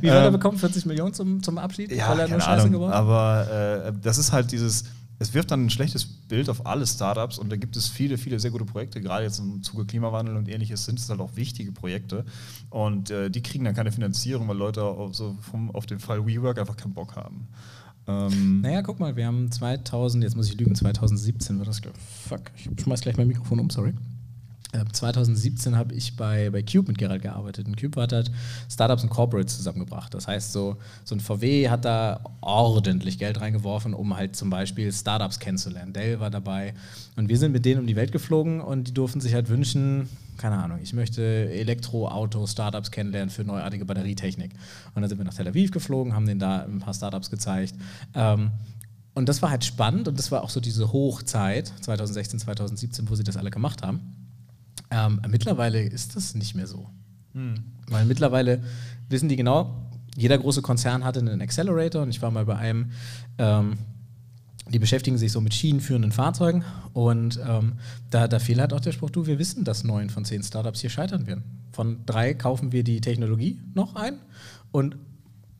wie viel hat er ähm, bekommen? 40 Millionen zum, zum Abschied? Ja, weil er keine nur Scheiße Ahnung, geworden? Aber äh, das ist halt dieses es wirft dann ein schlechtes Bild auf alle Startups und da gibt es viele, viele sehr gute Projekte, gerade jetzt im Zuge Klimawandel und ähnliches sind es halt auch wichtige Projekte und äh, die kriegen dann keine Finanzierung, weil Leute auf, so vom, auf den Fall WeWork einfach keinen Bock haben. Ähm naja, guck mal, wir haben 2000, jetzt muss ich lügen, 2017 war das, fuck, ich schmeiß gleich mein Mikrofon um, sorry. 2017 ähm, habe ich bei, bei Cube mit Gerald gearbeitet. Und Cube hat halt Startups und Corporates zusammengebracht. Das heißt, so, so ein VW hat da ordentlich Geld reingeworfen, um halt zum Beispiel Startups kennenzulernen. Dell war dabei. Und wir sind mit denen um die Welt geflogen und die durften sich halt wünschen, keine Ahnung, ich möchte Elektroauto-Startups kennenlernen für neuartige Batterietechnik. Und dann sind wir nach Tel Aviv geflogen, haben denen da ein paar Startups gezeigt. Ähm, und das war halt spannend und das war auch so diese Hochzeit, 2016, 2017, wo sie das alle gemacht haben. Ähm, mittlerweile ist das nicht mehr so. Hm. Weil mittlerweile wissen die genau, jeder große Konzern hatte einen Accelerator und ich war mal bei einem, ähm, die beschäftigen sich so mit schienenführenden Fahrzeugen und ähm, da, da fiel halt auch der Spruch, du, wir wissen, dass neun von zehn Startups hier scheitern werden. Von drei kaufen wir die Technologie noch ein und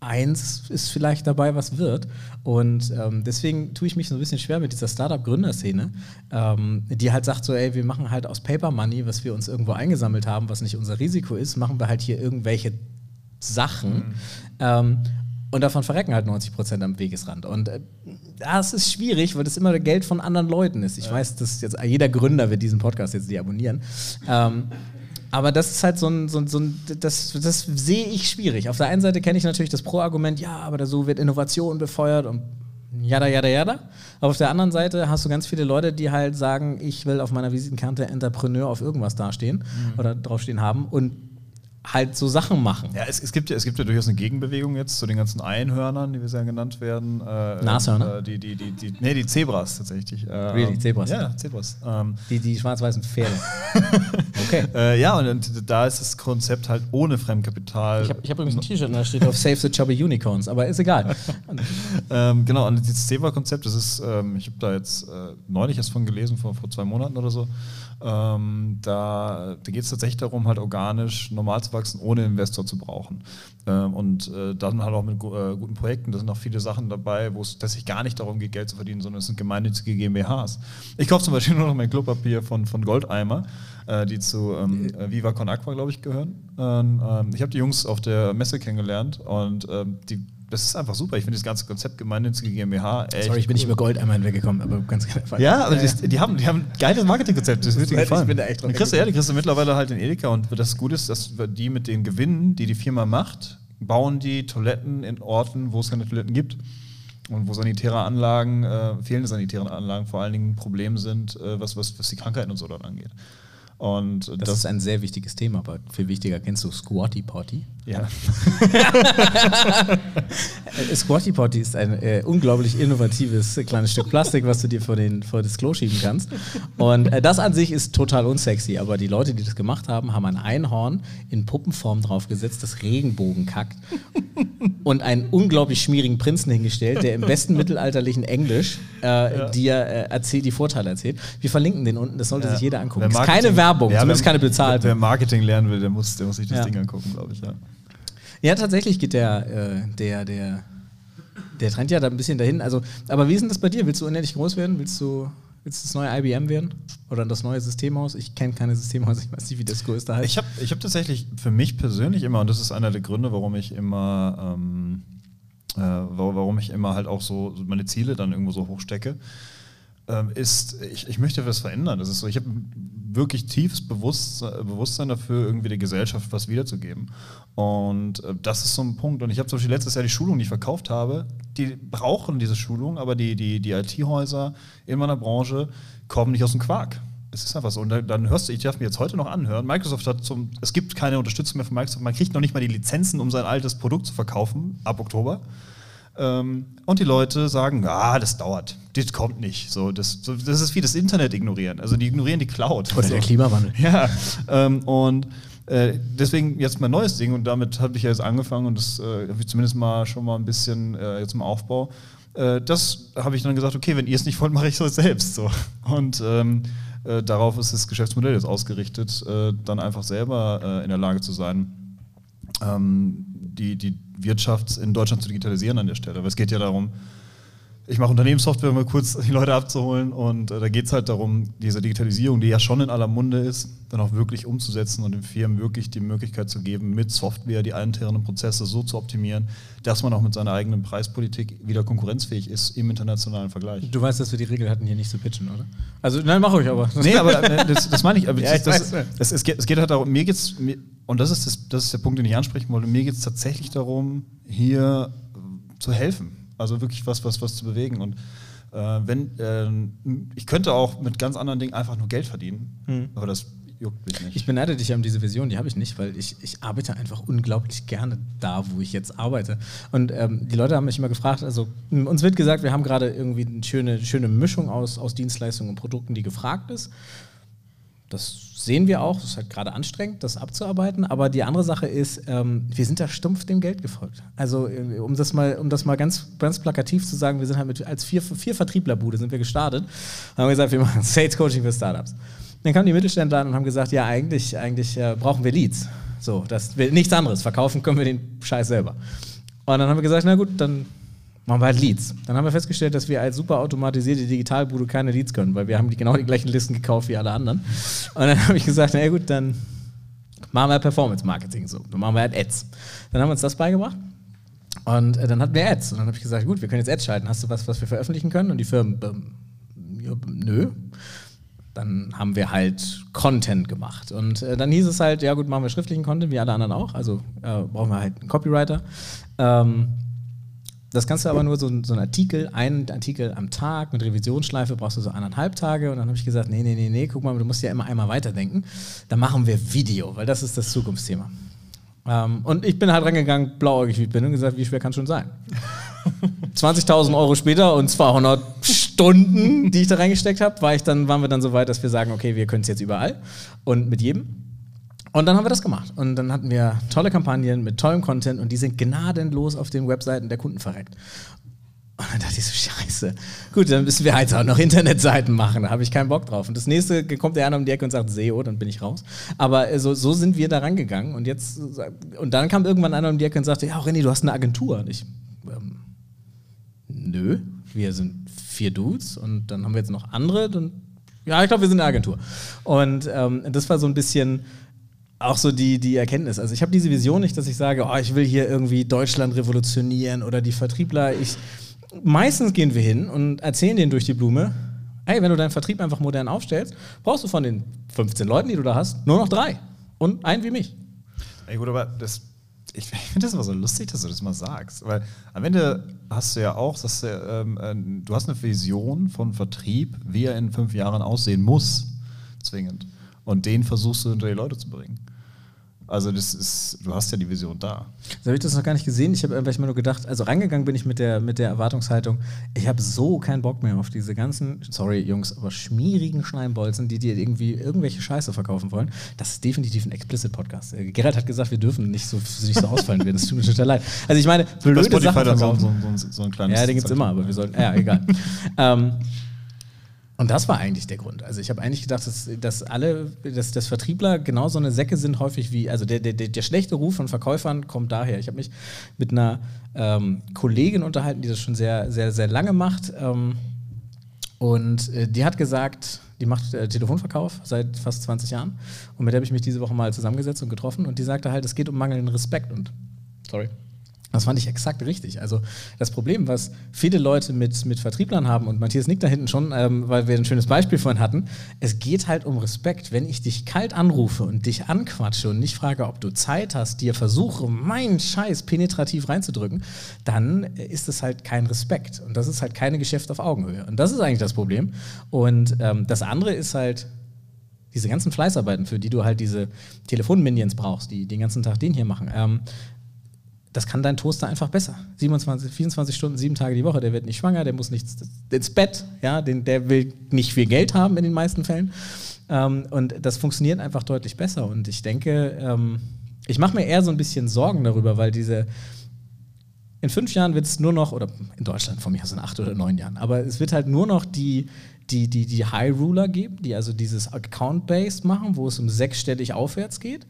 eins ist vielleicht dabei, was wird. Und ähm, deswegen tue ich mich so ein bisschen schwer mit dieser Startup-Gründerszene, ähm, die halt sagt so, ey, wir machen halt aus Paper Money, was wir uns irgendwo eingesammelt haben, was nicht unser Risiko ist, machen wir halt hier irgendwelche Sachen. Mhm. Ähm, und davon verrecken halt 90 Prozent am Wegesrand. Und äh, das ist schwierig, weil das immer Geld von anderen Leuten ist. Ich ja. weiß, dass jetzt jeder Gründer wird diesen Podcast jetzt deabonnieren. Ähm, aber das ist halt so ein, so ein, so ein das, das sehe ich schwierig. Auf der einen Seite kenne ich natürlich das Pro-Argument, ja, aber so wird Innovation befeuert und jada, jada, jada. Aber auf der anderen Seite hast du ganz viele Leute, die halt sagen, ich will auf meiner Visitenkarte Entrepreneur auf irgendwas dastehen mhm. oder draufstehen haben und halt so Sachen machen. Ja, es, es, gibt ja, es gibt ja durchaus eine Gegenbewegung jetzt zu den ganzen Einhörnern, wie wir ja genannt werden. Äh, Nashörner? Äh, die, die, die, die, nee, die Zebras tatsächlich. Äh, really, Zebras? Ja, Zebras. Ähm. Die, die schwarz-weißen Pferde. okay. Äh, ja, und, und, da ist das Konzept halt ohne Fremdkapital. Ich habe hab übrigens ein T-Shirt, da steht auf Save the Chubby Unicorns, aber ist egal. ähm, genau, und dieses Zebra-Konzept, das ist, ähm, ich habe da jetzt äh, neulich erst von gelesen, vor, vor zwei Monaten oder so. Ähm, da da geht es tatsächlich darum, halt organisch normal zu wachsen, ohne Investor zu brauchen. Ähm, und äh, dann halt auch mit äh, guten Projekten. Da sind auch viele Sachen dabei, wo es tatsächlich gar nicht darum geht, Geld zu verdienen, sondern es sind gemeinnützige GmbHs. Ich kaufe zum Beispiel nur noch mein Klopapier von, von Goldeimer, äh, die zu ähm, äh, Viva Con Aqua, glaube ich, gehören. Ähm, ich habe die Jungs auf der Messe kennengelernt und ähm, die das ist einfach super. Ich finde das ganze Konzept gemeinnützige GmbH echt. Sorry, ich bin cool. nicht über Gold einmal hinweggekommen, aber ganz gerne. Ja, aber das, die, haben, die haben ein geiles Marketingkonzept. Das wird dir gefallen. Ich bin da echt drauf. Kriegst du, ja, die kriegst du mittlerweile halt in Edeka und das Gute ist, dass die mit den Gewinnen, die die Firma macht, bauen die Toiletten in Orten, wo es keine Toiletten gibt und wo sanitäre Anlagen, äh, fehlende sanitäre Anlagen vor allen Dingen ein Problem sind, äh, was, was, was die Krankheiten und so dort angeht. Und das, das, ist ein sehr wichtiges Thema, aber viel wichtiger kennst du Squatty Potty? Ja. Squatty Potty ist ein äh, unglaublich innovatives kleines Stück Plastik, was du dir vor, den, vor das Klo schieben kannst. Und äh, das an sich ist total unsexy, aber die Leute, die das gemacht haben, haben ein Einhorn in Puppenform draufgesetzt, das Regenbogen kackt und einen unglaublich schmierigen Prinzen hingestellt, der im besten mittelalterlichen Englisch äh, ja. dir äh, erzählt, die Vorteile erzählt. Wir verlinken den unten, das sollte ja. sich jeder angucken. Keine Werbung, ja, zumindest keine bezahlte. Wer Marketing lernen will, der muss, der muss sich das Ding angucken, glaube ich. Ja. Ja, tatsächlich geht der, äh, der, der, der Trend ja da ein bisschen dahin. Also, aber wie ist denn das bei dir? Willst du unendlich groß werden? Willst du, willst du das neue IBM werden? Oder das neue Systemhaus? Ich kenne keine Systemhäuser, ich weiß nicht, wie das größte heißt. Ich habe ich hab tatsächlich für mich persönlich immer, und das ist einer der Gründe, warum ich immer, ähm, äh, warum ich immer halt auch so meine Ziele dann irgendwo so hoch stecke, ähm, ist, ich, ich möchte was verändern. Das ist so, ich habe wirklich tiefes Bewusstsein, Bewusstsein dafür, irgendwie der Gesellschaft was wiederzugeben. Und äh, das ist so ein Punkt. Und ich habe zum Beispiel letztes Jahr die Schulung, die ich verkauft habe, die brauchen diese Schulung, aber die, die, die IT-Häuser in meiner Branche kommen nicht aus dem Quark. Es ist einfach so. Und dann, dann hörst du, ich darf mir jetzt heute noch anhören, Microsoft hat zum, es gibt keine Unterstützung mehr von Microsoft, man kriegt noch nicht mal die Lizenzen, um sein altes Produkt zu verkaufen, ab Oktober. Ähm, und die Leute sagen, ah, das dauert, das kommt nicht. So, das, so, das ist wie das Internet ignorieren. Also die ignorieren die Cloud. Oder der Klimawandel. Ja. Ähm, und äh, deswegen jetzt mein neues Ding und damit habe ich ja jetzt angefangen und das äh, habe ich zumindest mal schon mal ein bisschen äh, jetzt im Aufbau. Äh, das habe ich dann gesagt, okay, wenn ihr es nicht wollt, mache ich es selbst. So. Und ähm, äh, darauf ist das Geschäftsmodell jetzt ausgerichtet, äh, dann einfach selber in der Lage zu sein, die, die Wirtschaft in Deutschland zu digitalisieren an der Stelle. Aber es geht ja darum, ich mache Unternehmenssoftware, um mal kurz die Leute abzuholen. Und äh, da geht es halt darum, diese Digitalisierung, die ja schon in aller Munde ist, dann auch wirklich umzusetzen und den Firmen wirklich die Möglichkeit zu geben, mit Software die internen Prozesse so zu optimieren, dass man auch mit seiner eigenen Preispolitik wieder konkurrenzfähig ist im internationalen Vergleich. Du weißt, dass wir die Regel hatten, hier nicht zu pitchen, oder? Also, nein, mache ich aber. Nee, aber äh, das, das meine ich. Aber ja, ich das, das, es, geht, es geht halt darum, mir geht es, und das ist, das, das ist der Punkt, den ich ansprechen wollte, mir geht es tatsächlich darum, hier zu helfen also wirklich was, was, was zu bewegen. Und äh, wenn, äh, ich könnte auch mit ganz anderen Dingen einfach nur Geld verdienen, mhm. aber das juckt mich nicht. Ich beneide dich um diese Vision, die habe ich nicht, weil ich, ich arbeite einfach unglaublich gerne da, wo ich jetzt arbeite. Und ähm, die Leute haben mich immer gefragt, also uns wird gesagt, wir haben gerade irgendwie eine schöne, schöne Mischung aus, aus Dienstleistungen und Produkten, die gefragt ist das sehen wir auch. Es ist halt gerade anstrengend, das abzuarbeiten. Aber die andere Sache ist, ähm, wir sind da stumpf dem Geld gefolgt. Also, äh, um das mal, um das mal ganz, ganz plakativ zu sagen, wir sind halt mit, als vier, vier Vertrieblerbude sind wir gestartet. Haben gesagt, wir machen Sales Coaching für Startups. Dann kamen die Mittelständler an und haben gesagt, ja, eigentlich, eigentlich äh, brauchen wir Leads. So, das will nichts anderes. Verkaufen können wir den Scheiß selber. Und dann haben wir gesagt, na gut, dann machen wir halt Leads. Dann haben wir festgestellt, dass wir als super automatisierte Digitalbude keine Leads können, weil wir haben die, genau die gleichen Listen gekauft wie alle anderen. Und dann habe ich gesagt, na gut, dann machen wir Performance Marketing so. Dann machen wir halt Ads. Dann haben wir uns das beigebracht. Und äh, dann hatten wir Ads. Und dann habe ich gesagt, gut, wir können jetzt Ads schalten. Hast du was, was wir veröffentlichen können? Und die Firmen, ähm, ja, nö. Dann haben wir halt Content gemacht. Und äh, dann hieß es halt, ja gut, machen wir schriftlichen Content, wie alle anderen auch. Also äh, brauchen wir halt einen Copywriter. Ähm, das kannst du aber nur so, so ein Artikel, einen Artikel am Tag mit Revisionsschleife brauchst du so anderthalb Tage. Und dann habe ich gesagt, nee, nee, nee, nee, guck mal, du musst ja immer einmal weiterdenken. Dann machen wir Video, weil das ist das Zukunftsthema. Ähm, und ich bin halt rangegangen, blauäugig wie ich bin, und gesagt, wie schwer kann es schon sein? 20.000 Euro später und 200 Stunden, die ich da reingesteckt habe, war ich dann, waren wir dann so weit, dass wir sagen, okay, wir können es jetzt überall und mit jedem. Und dann haben wir das gemacht. Und dann hatten wir tolle Kampagnen mit tollem Content und die sind gnadenlos auf den Webseiten der Kunden verreckt. Und dann dachte ich so, scheiße. Gut, dann müssen wir halt auch noch Internetseiten machen. Da habe ich keinen Bock drauf. Und das nächste kommt der einer um die Ecke und sagt SEO, dann bin ich raus. Aber äh, so, so sind wir da rangegangen. Und jetzt, und dann kam irgendwann einer um die Ecke und sagte, ja, René, du hast eine Agentur. Und ich, ähm, nö, wir sind vier Dudes und dann haben wir jetzt noch andere. Und, ja, ich glaube, wir sind eine Agentur. Und ähm, das war so ein bisschen auch so die, die Erkenntnis. Also ich habe diese Vision nicht, dass ich sage, oh, ich will hier irgendwie Deutschland revolutionieren oder die Vertriebler. Ich, meistens gehen wir hin und erzählen denen durch die Blume, hey, wenn du deinen Vertrieb einfach modern aufstellst, brauchst du von den 15 Leuten, die du da hast, nur noch drei. Und einen wie mich. Ey, gut, aber das, ich, finde das immer so lustig, dass du das mal sagst. Weil am Ende hast du ja auch, dass du, ähm, äh, du hast eine Vision von Vertrieb, wie er in fünf Jahren aussehen muss, zwingend. Und den versuchst du unter die Leute zu bringen. Also das ist, du hast ja die Vision da. So habe ich das noch gar nicht gesehen. Ich habe einfach nur gedacht, also reingegangen bin ich mit der, mit der Erwartungshaltung, ich habe so keinen Bock mehr auf diese ganzen, sorry Jungs, aber schmierigen Schleimbolzen, die dir irgendwie irgendwelche Scheiße verkaufen wollen. Das ist definitiv ein Explicit-Podcast. Äh, Gerald hat gesagt, wir dürfen nicht so, nicht so ausfallen werden. Das tut mir total leid. Also ich meine, blöde Sachen verkaufen. So, so, so, ein kleines ja, den gibt es immer, aber wir sollten, ja, egal. ähm, und das war eigentlich der Grund. Also ich habe eigentlich gedacht, dass, dass alle, dass, dass Vertriebler genauso eine Säcke sind häufig wie, also der, der, der schlechte Ruf von Verkäufern kommt daher. Ich habe mich mit einer ähm, Kollegin unterhalten, die das schon sehr, sehr, sehr lange macht. Ähm, und äh, die hat gesagt, die macht äh, Telefonverkauf seit fast 20 Jahren. Und mit der habe ich mich diese Woche mal zusammengesetzt und getroffen. Und die sagte halt, es geht um mangelnden Respekt. Und sorry. Das fand ich exakt richtig. Also das Problem, was viele Leute mit, mit Vertrieblern haben, und Matthias nickt da hinten schon, ähm, weil wir ein schönes Beispiel vorhin hatten, es geht halt um Respekt. Wenn ich dich kalt anrufe und dich anquatsche und nicht frage, ob du Zeit hast, dir versuche, meinen Scheiß penetrativ reinzudrücken, dann ist es halt kein Respekt. Und das ist halt keine Geschäft auf Augenhöhe. Und das ist eigentlich das Problem. Und ähm, das andere ist halt, diese ganzen Fleißarbeiten, für die du halt diese Telefonminions brauchst, die den ganzen Tag den hier machen. Ähm, das kann dein Toaster einfach besser. 27, 24 Stunden, sieben Tage die Woche, der wird nicht schwanger, der muss nicht ins Bett, ja, den, der will nicht viel Geld haben in den meisten Fällen. Ähm, und das funktioniert einfach deutlich besser. Und ich denke, ähm, ich mache mir eher so ein bisschen Sorgen darüber, weil diese, in fünf Jahren wird es nur noch, oder in Deutschland von mir aus in acht oder neun Jahren, aber es wird halt nur noch die, die, die, die High Ruler geben, die also dieses Account-Based machen, wo es um sechsstellig aufwärts geht.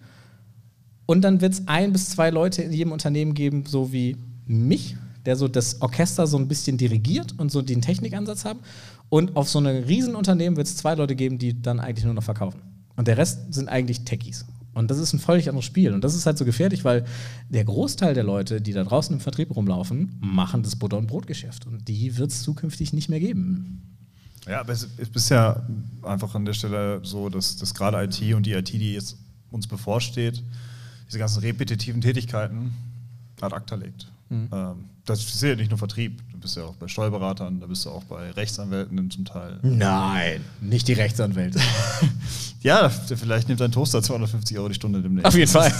Und dann wird es ein bis zwei Leute in jedem Unternehmen geben, so wie mich, der so das Orchester so ein bisschen dirigiert und so den Technikansatz haben. Und auf so einem Riesenunternehmen wird es zwei Leute geben, die dann eigentlich nur noch verkaufen. Und der Rest sind eigentlich Techies. Und das ist ein völlig anderes Spiel. Und das ist halt so gefährlich, weil der Großteil der Leute, die da draußen im Vertrieb rumlaufen, machen das Butter- und Brotgeschäft. Und die wird es zukünftig nicht mehr geben. Ja, aber es ist ja einfach an der Stelle so, dass, dass gerade IT und die IT, die jetzt uns bevorsteht, diese ganzen repetitiven Tätigkeiten ad acta legt. Mhm. Ähm, das ist ja nicht nur Vertrieb, du bist ja auch bei Steuerberatern, da bist du auch bei Rechtsanwälten zum Teil. Nein, nicht die Rechtsanwälte. ja, vielleicht nimmt dein Toaster 250 Euro die Stunde demnächst. Auf jeden Fall.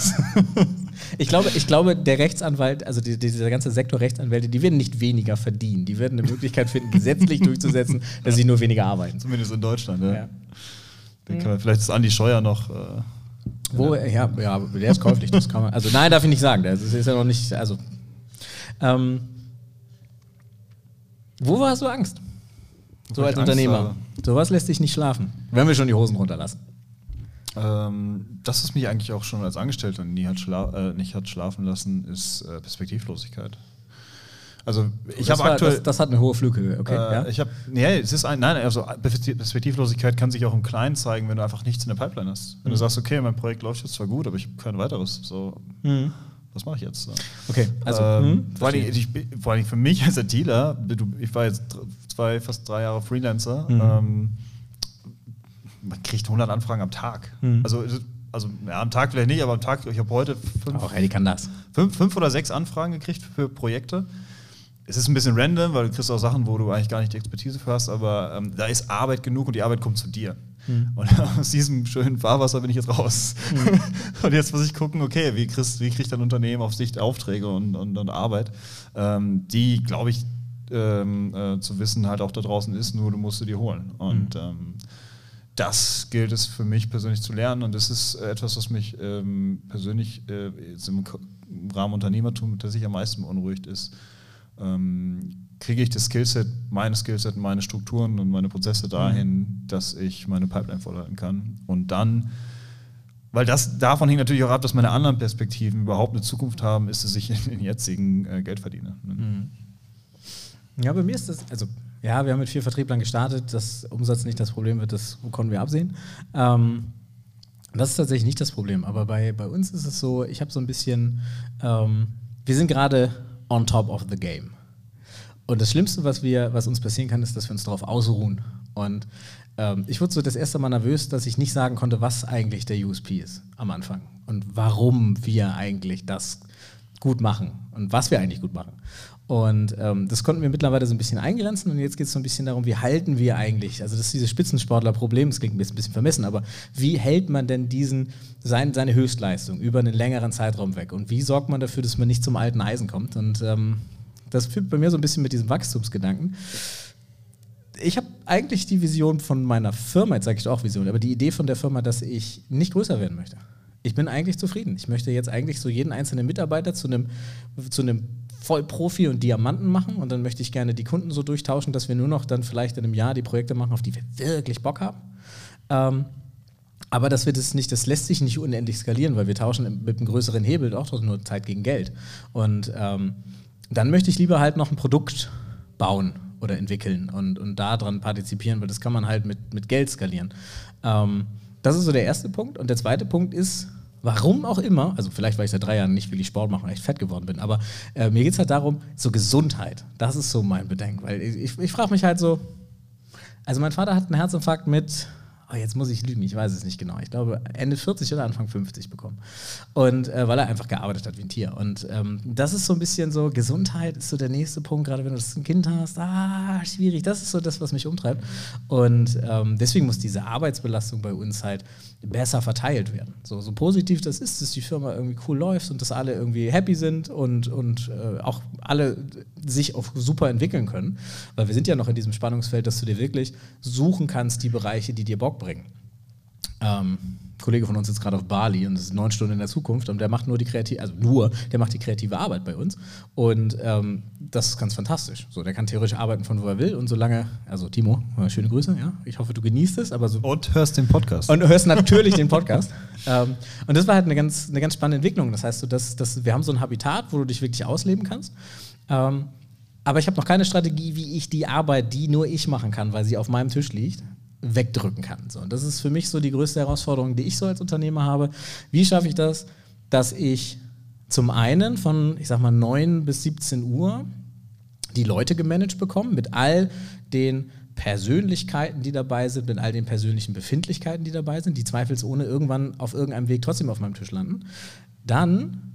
ich, glaube, ich glaube, der Rechtsanwalt, also die, dieser ganze Sektor Rechtsanwälte, die werden nicht weniger verdienen. Die werden eine Möglichkeit finden, gesetzlich durchzusetzen, dass sie nur weniger arbeiten. Zumindest in Deutschland, ja. ja. Den kann man, vielleicht ist Andi Scheuer noch. Äh, Wo, ja, ja, der ist käuflich, das kann man. Also nein, darf ich nicht sagen. Das ist ja noch nicht. Also. Ähm, wo hast du Angst? So Wo als Unternehmer. habe? Sowas lässt dich nicht schlafen. Wenn wir schon die Hosen runterlassen. Ähm, das, was mich eigentlich auch schon als Angestellter nie hat, schla äh, nicht hat schlafen lassen, ist äh, Perspektivlosigkeit. Also ich das, habe aktuell. das, das hat eine hohe Flughöhe, okay. äh, ja? Ich habe, nee, es ist ein, nein, also Perspektivlosigkeit kann sich auch im Kleinen zeigen, wenn du einfach nichts in der Pipeline hast. Wenn du sagst, okay, mein Projekt läuft jetzt zwar gut, aber ich habe kein weiteres. So, Mhm. was mache ich jetzt? So. Okay, also. ähm, mhm, vor, allem, ich, vor allem für mich als Dealer, ich war jetzt zwei, fast drei Jahre Freelancer, Mhm. ähm, man kriegt 100 Anfragen am Tag. Mhm. Also, also ja, am Tag vielleicht nicht, aber am Tag, ich habe heute fünf, kann das. fünf, fünf oder sechs Anfragen gekriegt für Projekte. Es ist ein bisschen random, weil du kriegst auch Sachen, wo du eigentlich gar nicht die Expertise für hast, aber ähm, da ist Arbeit genug und die Arbeit kommt zu dir. Und aus diesem schönen Fahrwasser bin ich jetzt raus. und jetzt muss ich gucken, okay, wie, kriegst, wie kriegt ein Unternehmen auf Sicht Aufträge und, und, und Arbeit, ähm, die, glaube ich, ähm, äh, zu wissen halt auch da draußen ist, nur du musst sie dir holen. Und ähm, das gilt es für mich persönlich zu lernen und das ist äh, etwas, was mich ähm, persönlich äh, im, Rahmen Unternehmertum tatsächlich am meisten beunruhigt ist. Ähm, kriege ich das Skillset, meine Skillset, meine Strukturen und meine Prozesse dahin, dass ich meine Pipeline vollhalten kann und dann weil das davon hängt natürlich auch ab, dass meine anderen Perspektiven überhaupt eine Zukunft haben, ist, dass ich in den jetzigen äh, Geld verdiene. Ne? Ja, bei mir ist das, also, ja, wir haben mit vier Vertrieblern gestartet, dass Umsatz nicht das Problem wird, das konnten wir absehen. Ähm, das ist tatsächlich nicht das Problem, aber bei, bei uns ist es so, ich habe so ein bisschen, ähm, wir sind gerade on top of the game. Und das Schlimmste, was, wir, was uns passieren kann, ist, dass wir uns darauf ausruhen. Und ähm, ich wurde so das erste Mal nervös, dass ich nicht sagen konnte, was eigentlich der USP ist am Anfang und warum wir eigentlich das gut machen und was wir eigentlich gut machen. Und ähm, das konnten wir mittlerweile so ein bisschen eingrenzen und jetzt geht es so ein bisschen darum, wie halten wir eigentlich, also das ist dieses Spitzensportler-Problem, das klingt ein bisschen, ein bisschen vermessen, aber wie hält man denn diesen, sein, seine Höchstleistung über einen längeren Zeitraum weg und wie sorgt man dafür, dass man nicht zum alten Eisen kommt und ähm, das führt bei mir so ein bisschen mit diesem Wachstumsgedanken. Ich habe eigentlich die Vision von meiner Firma, jetzt sage ich auch Vision, aber die Idee von der Firma, dass ich nicht größer werden möchte. Ich bin eigentlich zufrieden. Ich möchte jetzt eigentlich so jeden einzelnen Mitarbeiter zu einem, zu einem Vollprofi und Diamanten machen und dann möchte ich gerne die Kunden so durchtauschen, dass wir nur noch dann vielleicht in einem Jahr die Projekte machen, auf die wir wirklich Bock haben. Ähm, aber das wird es nicht, das lässt sich nicht unendlich skalieren, weil wir tauschen mit einem größeren Hebel auch nur Zeit gegen Geld. Und ähm, dann möchte ich lieber halt noch ein Produkt bauen oder entwickeln und, und daran partizipieren, weil das kann man halt mit, mit Geld skalieren. Ähm, das ist so der erste Punkt. Und der zweite Punkt ist, warum auch immer, also vielleicht, weil ich seit drei Jahren nicht wirklich Sport mache und echt fett geworden bin, aber äh, mir geht es halt darum, so Gesundheit. Das ist so mein Bedenken. Weil ich, ich, ich frage mich halt so, also mein Vater hat einen Herzinfarkt mit, oh, jetzt muss ich lügen, ich weiß es nicht genau. Ich glaube Ende 40 oder Anfang 50 bekommen. Und äh, weil er einfach gearbeitet hat wie ein Tier. Und ähm, das ist so ein bisschen so, Gesundheit ist so der nächste Punkt, gerade wenn du ein Kind hast, ah, schwierig. Das ist so das, was mich umtreibt. Und ähm, deswegen muss diese Arbeitsbelastung bei uns halt besser verteilt werden. So, so positiv das ist, dass die Firma irgendwie cool läuft und dass alle irgendwie happy sind und, und äh, auch alle sich auch super entwickeln können. Weil wir sind ja noch in diesem Spannungsfeld, dass du dir wirklich suchen kannst, die Bereiche, die dir Bock bringen. Ähm, Kollege von uns ist gerade auf Bali und das ist neun Stunden in der Zukunft und der macht nur die kreative, also nur, der macht die kreative Arbeit bei uns und ähm, das ist ganz fantastisch. So, der kann theoretisch arbeiten von wo er will und solange, also Timo, äh, schöne Grüße, ja, ich hoffe, du genießt es, aber so Und hörst den Podcast. und hörst natürlich den Podcast. Ähm, und das war halt eine ganz, eine ganz spannende Entwicklung. Das heißt, so, dass, dass wir haben so ein Habitat, wo du dich wirklich ausleben kannst. Ähm, aber ich habe noch keine Strategie, wie ich die Arbeit, die nur ich machen kann, weil sie auf meinem Tisch liegt, wegdrücken kann. So, und das ist für mich so die größte Herausforderung, die ich so als Unternehmer habe. Wie schaffe ich das, dass ich zum einen von, ich sag mal, 9 bis 17 Uhr die Leute gemanagt bekommen mit all den Persönlichkeiten, die dabei sind, mit all den persönlichen Befindlichkeiten, die dabei sind, die zweifelsohne irgendwann auf irgendeinem Weg trotzdem auf meinem Tisch landen. Dann,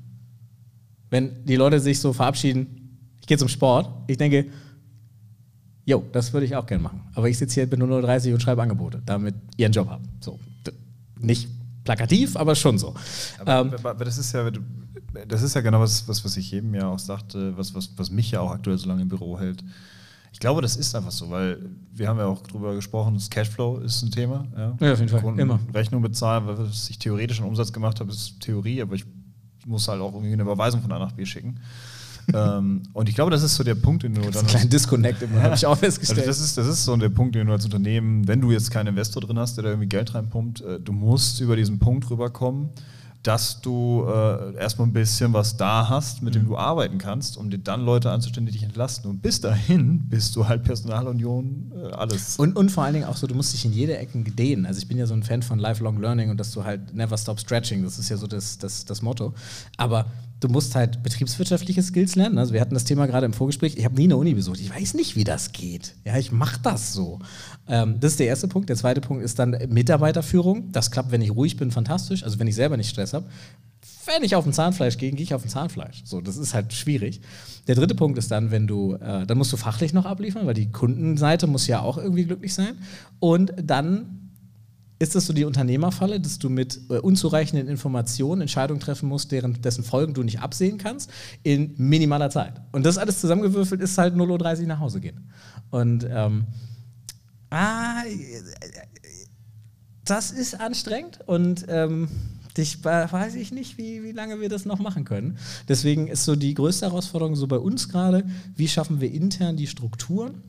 wenn die Leute sich so verabschieden, ich gehe zum Sport, ich denke, jo, das würde ich auch gerne machen. Aber ich sitze hier, bin nur 30 und schreibe Angebote, damit ihr einen Job habt. So, nicht plakativ, aber schon so. Aber, Ähm, aber das ist ja, das ist ja genau was, was, was ich jedem ja auch sagte, was, was, was mich ja auch aktuell so lange im Büro hält. Ich glaube, das ist einfach so, weil wir haben ja auch drüber gesprochen, das Cashflow ist ein Thema. Ja, Ja, auf jeden Fall, Kunden immer. Rechnung bezahlen, weil was ich theoretisch einen Umsatz gemacht habe, ist Theorie, aber ich muss halt auch irgendwie eine Überweisung von A nach B schicken. Ähm, und ich glaube, das ist so der Punkt, den du Das dann. ein kleiner Disconnect immer, habe ich auch Also festgestellt. das, ist, das ist so der Punkt, den du als Unternehmen, wenn du jetzt keinen Investor drin hast, der da irgendwie Geld reinpumpt, äh, du musst über diesen Punkt rüberkommen, dass du äh, erstmal ein bisschen was da hast, mit dem Mhm. du arbeiten kannst, um dir dann Leute anzustellen, die dich entlasten. Und bis dahin bist du halt Personalunion, äh, alles. Und, und vor allen Dingen auch so, du musst dich in jede Ecke gedehnen. Also ich bin ja so ein Fan von Lifelong Learning und dass du halt never stop stretching, das ist ja so das, das, das Motto. Aber du musst halt betriebswirtschaftliche Skills lernen. Also wir hatten das Thema gerade im Vorgespräch. Ich habe nie eine Uni besucht. Ich weiß nicht, wie das geht. Ja, ich mache das so. Ähm, das ist der erste Punkt. Der zweite Punkt ist dann Mitarbeiterführung. Das klappt, wenn ich ruhig bin, fantastisch. Also wenn ich selber nicht Stress habe. Wenn ich auf ein Zahnfleisch gehe, gehe ich auf ein Zahnfleisch. So, das ist halt schwierig. Der dritte Punkt ist dann, wenn du, äh, dann musst du fachlich noch abliefern, weil die Kundenseite muss ja auch irgendwie glücklich sein. Und dann ist das so die Unternehmerfalle, dass du mit äh, unzureichenden Informationen Entscheidungen treffen musst, deren, dessen Folgen du nicht absehen kannst, in minimaler Zeit. Und das alles zusammengewürfelt ist halt 0.30 Uhr nach Hause gehen. Und ähm, ah, das ist anstrengend und ähm, ich weiß ich nicht, wie, wie lange wir das noch machen können. Deswegen ist so die größte Herausforderung so bei uns gerade, wie schaffen wir intern die Strukturen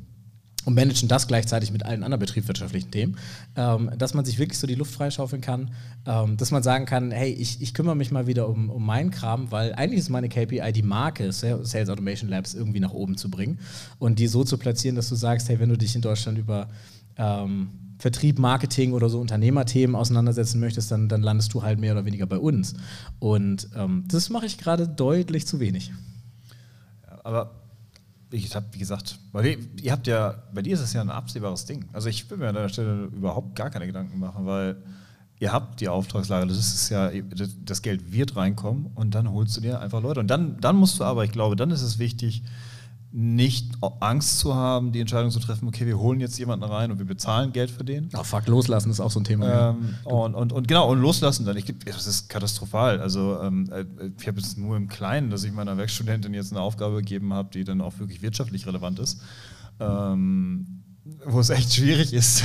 und managen das gleichzeitig mit allen anderen betriebswirtschaftlichen Themen, ähm, dass man sich wirklich so die Luft freischaufeln kann, ähm, dass man sagen kann, hey, ich, ich kümmere mich mal wieder um, um meinen Kram, weil eigentlich ist meine KPI, die Marke Sales Automation Labs irgendwie nach oben zu bringen und die so zu platzieren, dass du sagst, hey, wenn du dich in Deutschland über ähm, Vertrieb, Marketing oder so Unternehmerthemen auseinandersetzen möchtest, dann, dann landest du halt mehr oder weniger bei uns. Und ähm, das mache ich gerade deutlich zu wenig. Aber ich habe, wie gesagt, weil ihr, ihr habt ja, bei dir ist es ja ein absehbares Ding. Also ich will mir an deiner Stelle überhaupt gar keine Gedanken machen, weil ihr habt die Auftragslage, das ist ja, das- Geld wird reinkommen und dann holst du dir einfach Leute. Und dann, dann musst du aber, ich glaube, dann ist es wichtig, nicht Angst zu haben, die Entscheidung zu treffen, okay, wir holen jetzt jemanden rein und wir bezahlen Geld für den. Ach, fuck, loslassen ist auch so ein Thema. ja. Ähm, und, und, und genau, und loslassen dann. Ich, das ist katastrophal. Also ähm, äh, ich habe jetzt nur im Kleinen, dass ich meiner Werkstudentin jetzt eine Aufgabe gegeben habe, die dann auch wirklich wirtschaftlich relevant ist. Ähm, wo es echt schwierig ist,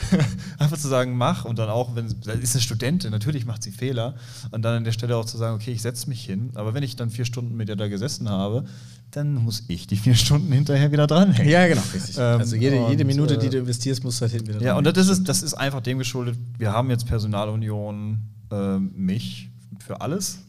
einfach zu sagen, mach und dann auch, wenn das ist eine Studentin, natürlich macht sie Fehler und dann an der Stelle auch zu sagen, okay, ich setze mich hin, aber wenn ich dann vier Stunden mit ihr da gesessen habe, dann muss ich die vier Stunden hinterher wieder dranhängen. Ja, genau, richtig. Ähm, also jede, jede und, Minute, äh, die du investierst, musst du halt hinten wieder Ja, und das ist, das ist einfach dem geschuldet, wir haben jetzt Personalunion, ähm, mich für alles.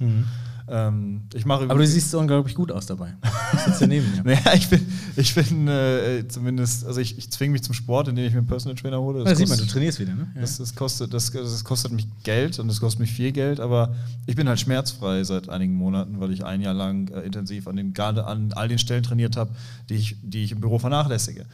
Ähm, ich mache Aber du siehst so unglaublich gut aus dabei. Du sitzt ja neben mir. naja, ich bin, ich bin äh, zumindest, also ich, ich zwinge mich zum Sport, indem ich mir einen Personal Trainer hole. Da sieht man, du kostet- trainierst wieder, ne? Ja. das, das, kostet, das, das kostet mich Geld und das kostet mich viel Geld, aber ich bin halt schmerzfrei seit einigen Monaten, weil ich ein Jahr lang äh, intensiv an, den, an all den Stellen trainiert habe, die ich, die ich im Büro vernachlässige.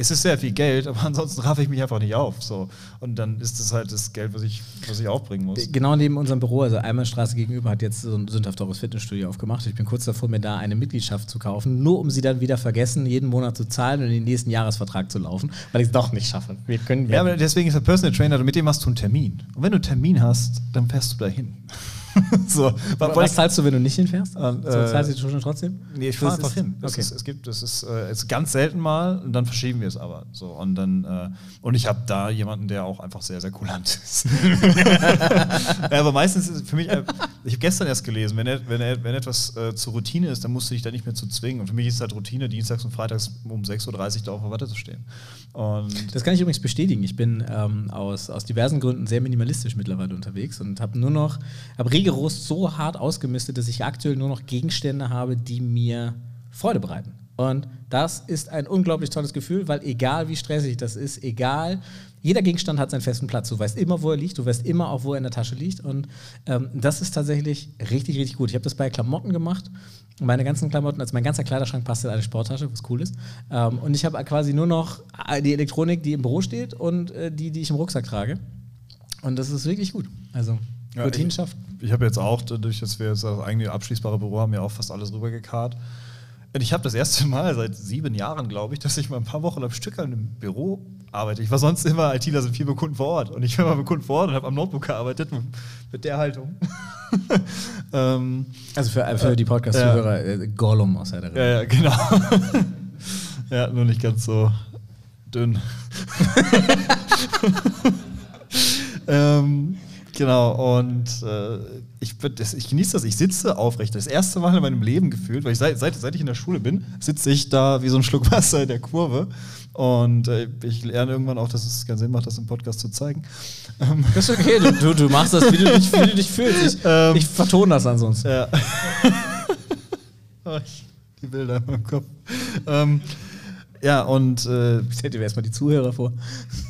Es ist sehr viel Geld, aber ansonsten raffe ich mich einfach nicht auf. So. Und dann ist das halt das Geld, was ich, was ich aufbringen muss. Genau neben unserem Büro, also Einbahnstraße gegenüber, hat jetzt so ein sündhaft teures Fitnessstudio aufgemacht. Ich bin kurz davor, mir da eine Mitgliedschaft zu kaufen, nur um sie dann wieder vergessen, jeden Monat zu zahlen und in den nächsten Jahresvertrag zu laufen, weil ich es doch nicht schaffe. Wir können Ja, aber deswegen ist der Personal Trainer, mit dem hast du einen Termin. Und wenn du einen Termin hast, dann fährst du dahin. so, was, ich- zahlst du, wenn du nicht hinfährst? Ähm, so, äh, zahlst du schon trotzdem? Nee, ich fahre einfach ist- hin. Okay. ist, es gibt, das ist, äh, es ist ganz selten mal und dann verschieben wir es aber. So, und dann, äh, und ich habe da jemanden, der auch einfach sehr, sehr kulant ist. ja, aber meistens ist es für mich, äh, ich habe gestern erst gelesen, wenn, er, wenn, er, wenn etwas äh, zur Routine ist, dann musst du dich da nicht mehr zu zwingen. Und für mich ist halt Routine, dienstags und freitags um 6.30 Uhr da auf der Watte zu stehen. Und Das kann ich übrigens bestätigen. Ich bin ähm, aus, aus diversen Gründen sehr minimalistisch mittlerweile unterwegs und habe nur noch, habe rigoros so hart ausgemistet, dass ich aktuell nur noch Gegenstände habe, die mir Freude bereiten. Und das ist ein unglaublich tolles Gefühl, weil egal wie stressig das ist, egal, jeder Gegenstand hat seinen festen Platz. Du weißt immer, wo er liegt, du weißt immer auch, wo er in der Tasche liegt. Und ähm, das ist tatsächlich richtig, richtig gut. Ich habe das bei Klamotten gemacht. Meine ganzen Klamotten, also mein ganzer Kleiderschrank passt in eine Sporttasche, was cool ist. Ähm, und ich habe quasi nur noch die Elektronik, die im Büro steht und äh, die, die ich im Rucksack trage. Und das ist wirklich gut. Also, Ja, Routinen ich- schafft. Ich habe jetzt auch, dadurch, dass wir jetzt das eigene abschließbare Büro haben, ja auch fast alles rübergekarrt. Und ich habe das erste Mal seit sieben Jahren, glaube ich, dass ich mal ein paar Wochen am Stück an einem Büro arbeite. Ich war sonst immer ITler, sind viel mit Kunden vor Ort. Und ich war mal mit Kunden vor Ort und habe am Notebook gearbeitet mit, mit der Haltung. ähm, Also für, für die Podcast-Zuhörer, äh, Gollum aus der ja, ja, genau. Ja, nur nicht ganz so dünn. ähm, genau, und äh, ich, ich genieße das, ich sitze aufrecht. Das erste Mal in meinem Leben gefühlt, weil ich seit, seit, seit ich in der Schule bin, sitze ich da wie so ein Schluck Wasser in der Kurve. Und äh, ich lerne irgendwann auch, dass es keinen Sinn macht, das im Podcast zu zeigen. Das ist okay, du, du, du machst das, wie du dich, wie du dich fühlst. Ich, ähm, ich vertone das ansonsten. Ja. Oh, die Bilder in meinem Kopf. Ähm, ja, und. Äh, ich hätte erstmal die Zuhörer vor.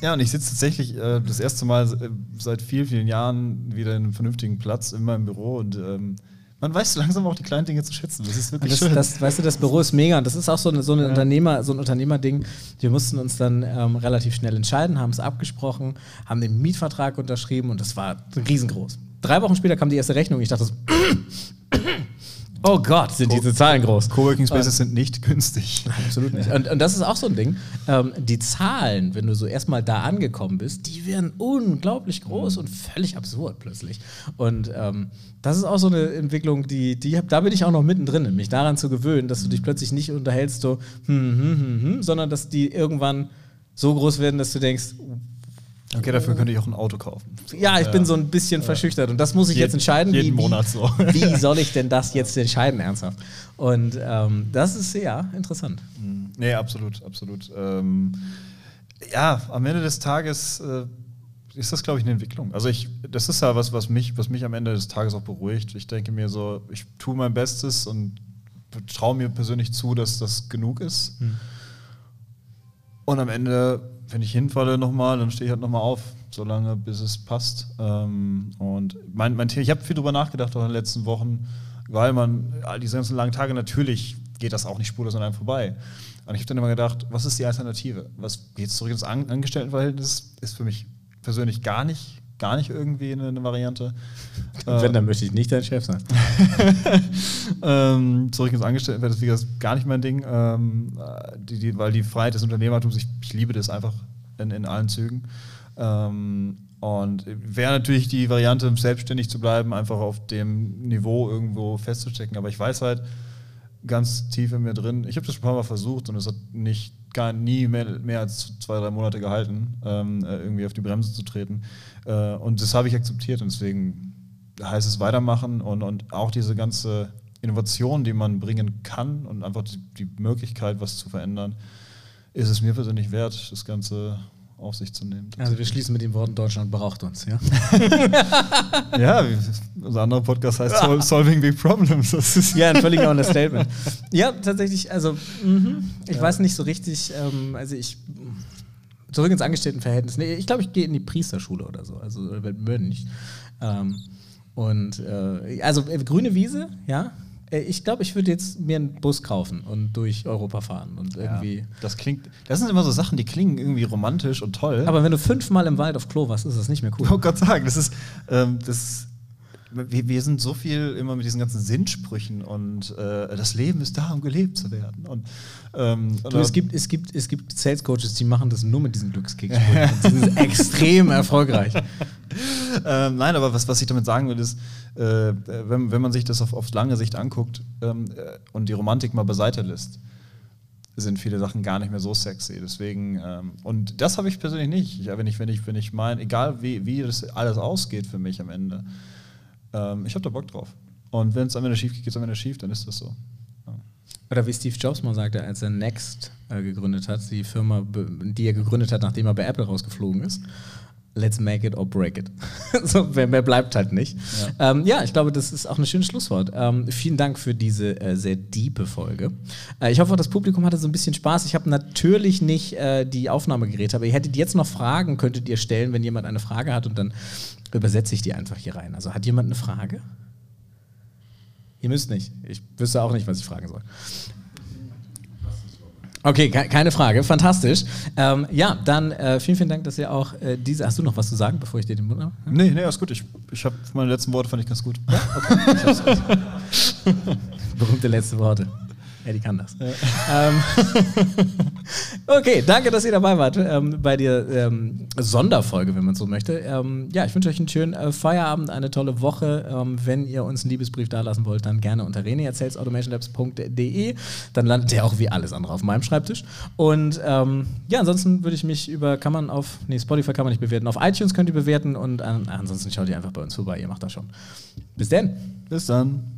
Ja, und ich sitze tatsächlich äh, das erste Mal äh, seit vielen, vielen Jahren wieder in einem vernünftigen Platz in meinem Büro und. Ähm, man weiß langsam auch die kleinen Dinge zu schätzen. Das ist wirklich das, schön. Das, weißt du, das Büro ist mega und das ist auch so, eine, so, eine ja. Unternehmer, so ein Unternehmerding. Wir mussten uns dann ähm, relativ schnell entscheiden, haben es abgesprochen, haben den Mietvertrag unterschrieben und das war riesengroß. Drei Wochen später kam die erste Rechnung. Ich dachte so, Oh Gott, sind diese Zahlen groß. Coworking Spaces sind nicht günstig. Absolut nicht. Und, und, das ist auch so ein Ding. Ähm, die Zahlen, wenn du so erstmal da angekommen bist, die werden unglaublich groß mhm. und völlig absurd plötzlich. Und ähm, das ist auch so eine Entwicklung, die, die da bin ich auch noch mittendrin, mich daran zu gewöhnen, dass du dich plötzlich nicht unterhältst, so, hm, hm, hm, hm, sondern dass die irgendwann so groß werden, dass du denkst, Okay, dafür könnte ich auch ein Auto kaufen. Ja, ich ja. bin so ein bisschen verschüchtert und das muss ich Je jetzt entscheiden. Jeden wie, Monat so. Wie soll ich denn das jetzt entscheiden, ernsthaft? Und ähm, das ist ja interessant. Mhm. Nee, absolut, absolut. Ähm, ja, am Ende des Tages äh, ist das, glaube ich, eine Entwicklung. Also ich, das ist ja was, was mich, was mich am Ende des Tages auch beruhigt. Ich denke mir so, ich tue mein Bestes und traue mir persönlich zu, dass das genug ist. Mhm. Und am Ende wenn ich hinfalle nochmal, dann stehe ich halt nochmal auf, solange bis es passt. Ähm, und mein, mein ich habe viel drüber nachgedacht auch in den letzten Wochen, weil man all diese ganzen langen Tage natürlich geht das auch nicht spurlos an einem vorbei. Und ich habe dann immer gedacht, was ist die Alternative? Was geht zurück ins an Angestelltenverhältnis? Ist für mich persönlich gar nicht, gar nicht irgendwie eine, eine Variante. Wenn, dann möchte ich nicht dein Chef sein. ähm, zurück ins Angestelltenverhältnis, wie gesagt, gar nicht mein Ding, ähm, die, die, weil die Freiheit des Unternehmertums, ich, ich liebe das einfach in, in allen Zügen. Ähm, und wäre natürlich die Variante, selbstständig zu bleiben, einfach auf dem Niveau irgendwo festzustecken. Aber ich weiß halt ganz tief in mir drin, ich habe das schon ein paar Mal versucht und es hat nicht gar nie mehr, mehr als zwei, drei Monate gehalten, ähm, äh, irgendwie auf die Bremse zu treten. Äh, und das habe ich akzeptiert und deswegen heißt es weitermachen und, und auch diese ganze Innovation, die man bringen kann und einfach die, die Möglichkeit, was zu verändern, ist es mir persönlich wert, das Ganze auf sich zu nehmen. Also wir schließen mit den Worten, Deutschland braucht uns, ja? ja, unser anderer Podcast heißt Sol Solving Big Problems. Das ist ja, ein völliger Understatement. ja, tatsächlich, also mhm. ich ja. weiß nicht so richtig, ähm, also ich zurück ins Angestelltenverhältnis. Nee, ich glaube, ich gehe in die Priesterschule oder so, also Mönch. Ähm, und äh, also äh, grüne Wiese, ja. Äh, ich glaube, ich würde jetzt mir einen Bus kaufen und durch Europa fahren und irgendwie. Ja, das klingt. Das sind immer so Sachen, die klingen irgendwie romantisch und toll. Aber wenn du fünfmal im Wald auf Klo warst, ist das nicht mehr cool. Oh Gott sagen, das ist. Ähm, das wir, wir, sind so viel immer mit diesen ganzen Sinnsprüchen und äh, das Leben ist da, um gelebt zu werden. Und, ähm, du, es, gibt, es, gibt, es gibt Sales Coaches, die machen das nur mit diesen Glückskekssprüchen. die sind extrem erfolgreich. ähm, nein, aber was, was ich damit sagen will, ist, äh, wenn, wenn man sich das auf, auf lange Sicht anguckt ähm, äh, und die Romantik mal beiseite lässt, sind viele Sachen gar nicht mehr so sexy. Deswegen, ähm, und das habe ich persönlich nicht. Ja, wenn ich, wenn ich, wenn ich meine, egal wie, wie das alles ausgeht für mich am Ende, ähm, ich habe da Bock drauf. Und wenn es am Ende schief geht, geht es am Ende schief, dann ist das so. Ja. Oder wie Steve Jobs mal sagte, als er Next äh, gegründet hat, die Firma, die er gegründet hat, nachdem er bei Apple rausgeflogen ist. Let's make it or break it. so, mehr, mehr, bleibt halt nicht. Ja. Ähm, ja. ich glaube, das ist auch ein schönes Schlusswort. Ähm, vielen Dank für diese äh, sehr diepe Folge. Äh, ich hoffe, das Publikum hatte so ein bisschen Spaß. Ich habe natürlich nicht äh, die Aufnahmegeräte, aber ihr hättet jetzt noch Fragen, könntet ihr stellen, wenn jemand eine Frage hat und dann übersetze ich die einfach hier rein. Also hat jemand eine Frage? Ihr müsst nicht. Ich wüsste auch nicht, was ich fragen soll. Okay, ke keine Frage. Fantastisch. Ähm, ja, dann äh, vielen, vielen Dank, dass ihr auch äh, diese. Hast du noch was zu sagen, bevor ich dir den Mund habe? Nee, nee, alles gut. Ich, ich habe meine letzten Worte fand ich ganz gut. Ja? Okay. Berühmte letzte Worte. Ja, die kann das. Ähm, Okay, danke, dass ihr dabei wart ähm, bei der ähm, Sonderfolge, wenn man so möchte. Ähm, ja, ich wünsche euch einen schönen äh, Feierabend, eine tolle Woche. Ähm, wenn ihr uns einen Liebesbrief dalassen wollt, dann gerne unter reneerzählsautomationlabs.de. Dann landet der auch wie alles andere auf meinem Schreibtisch. Und ähm, ja, ansonsten würde ich mich über, kann man auf, nee, Spotify kann man nicht bewerten, auf iTunes könnt ihr bewerten und an, ansonsten schaut ihr einfach bei uns vorbei, ihr macht das schon. Bis denn. Bis dann.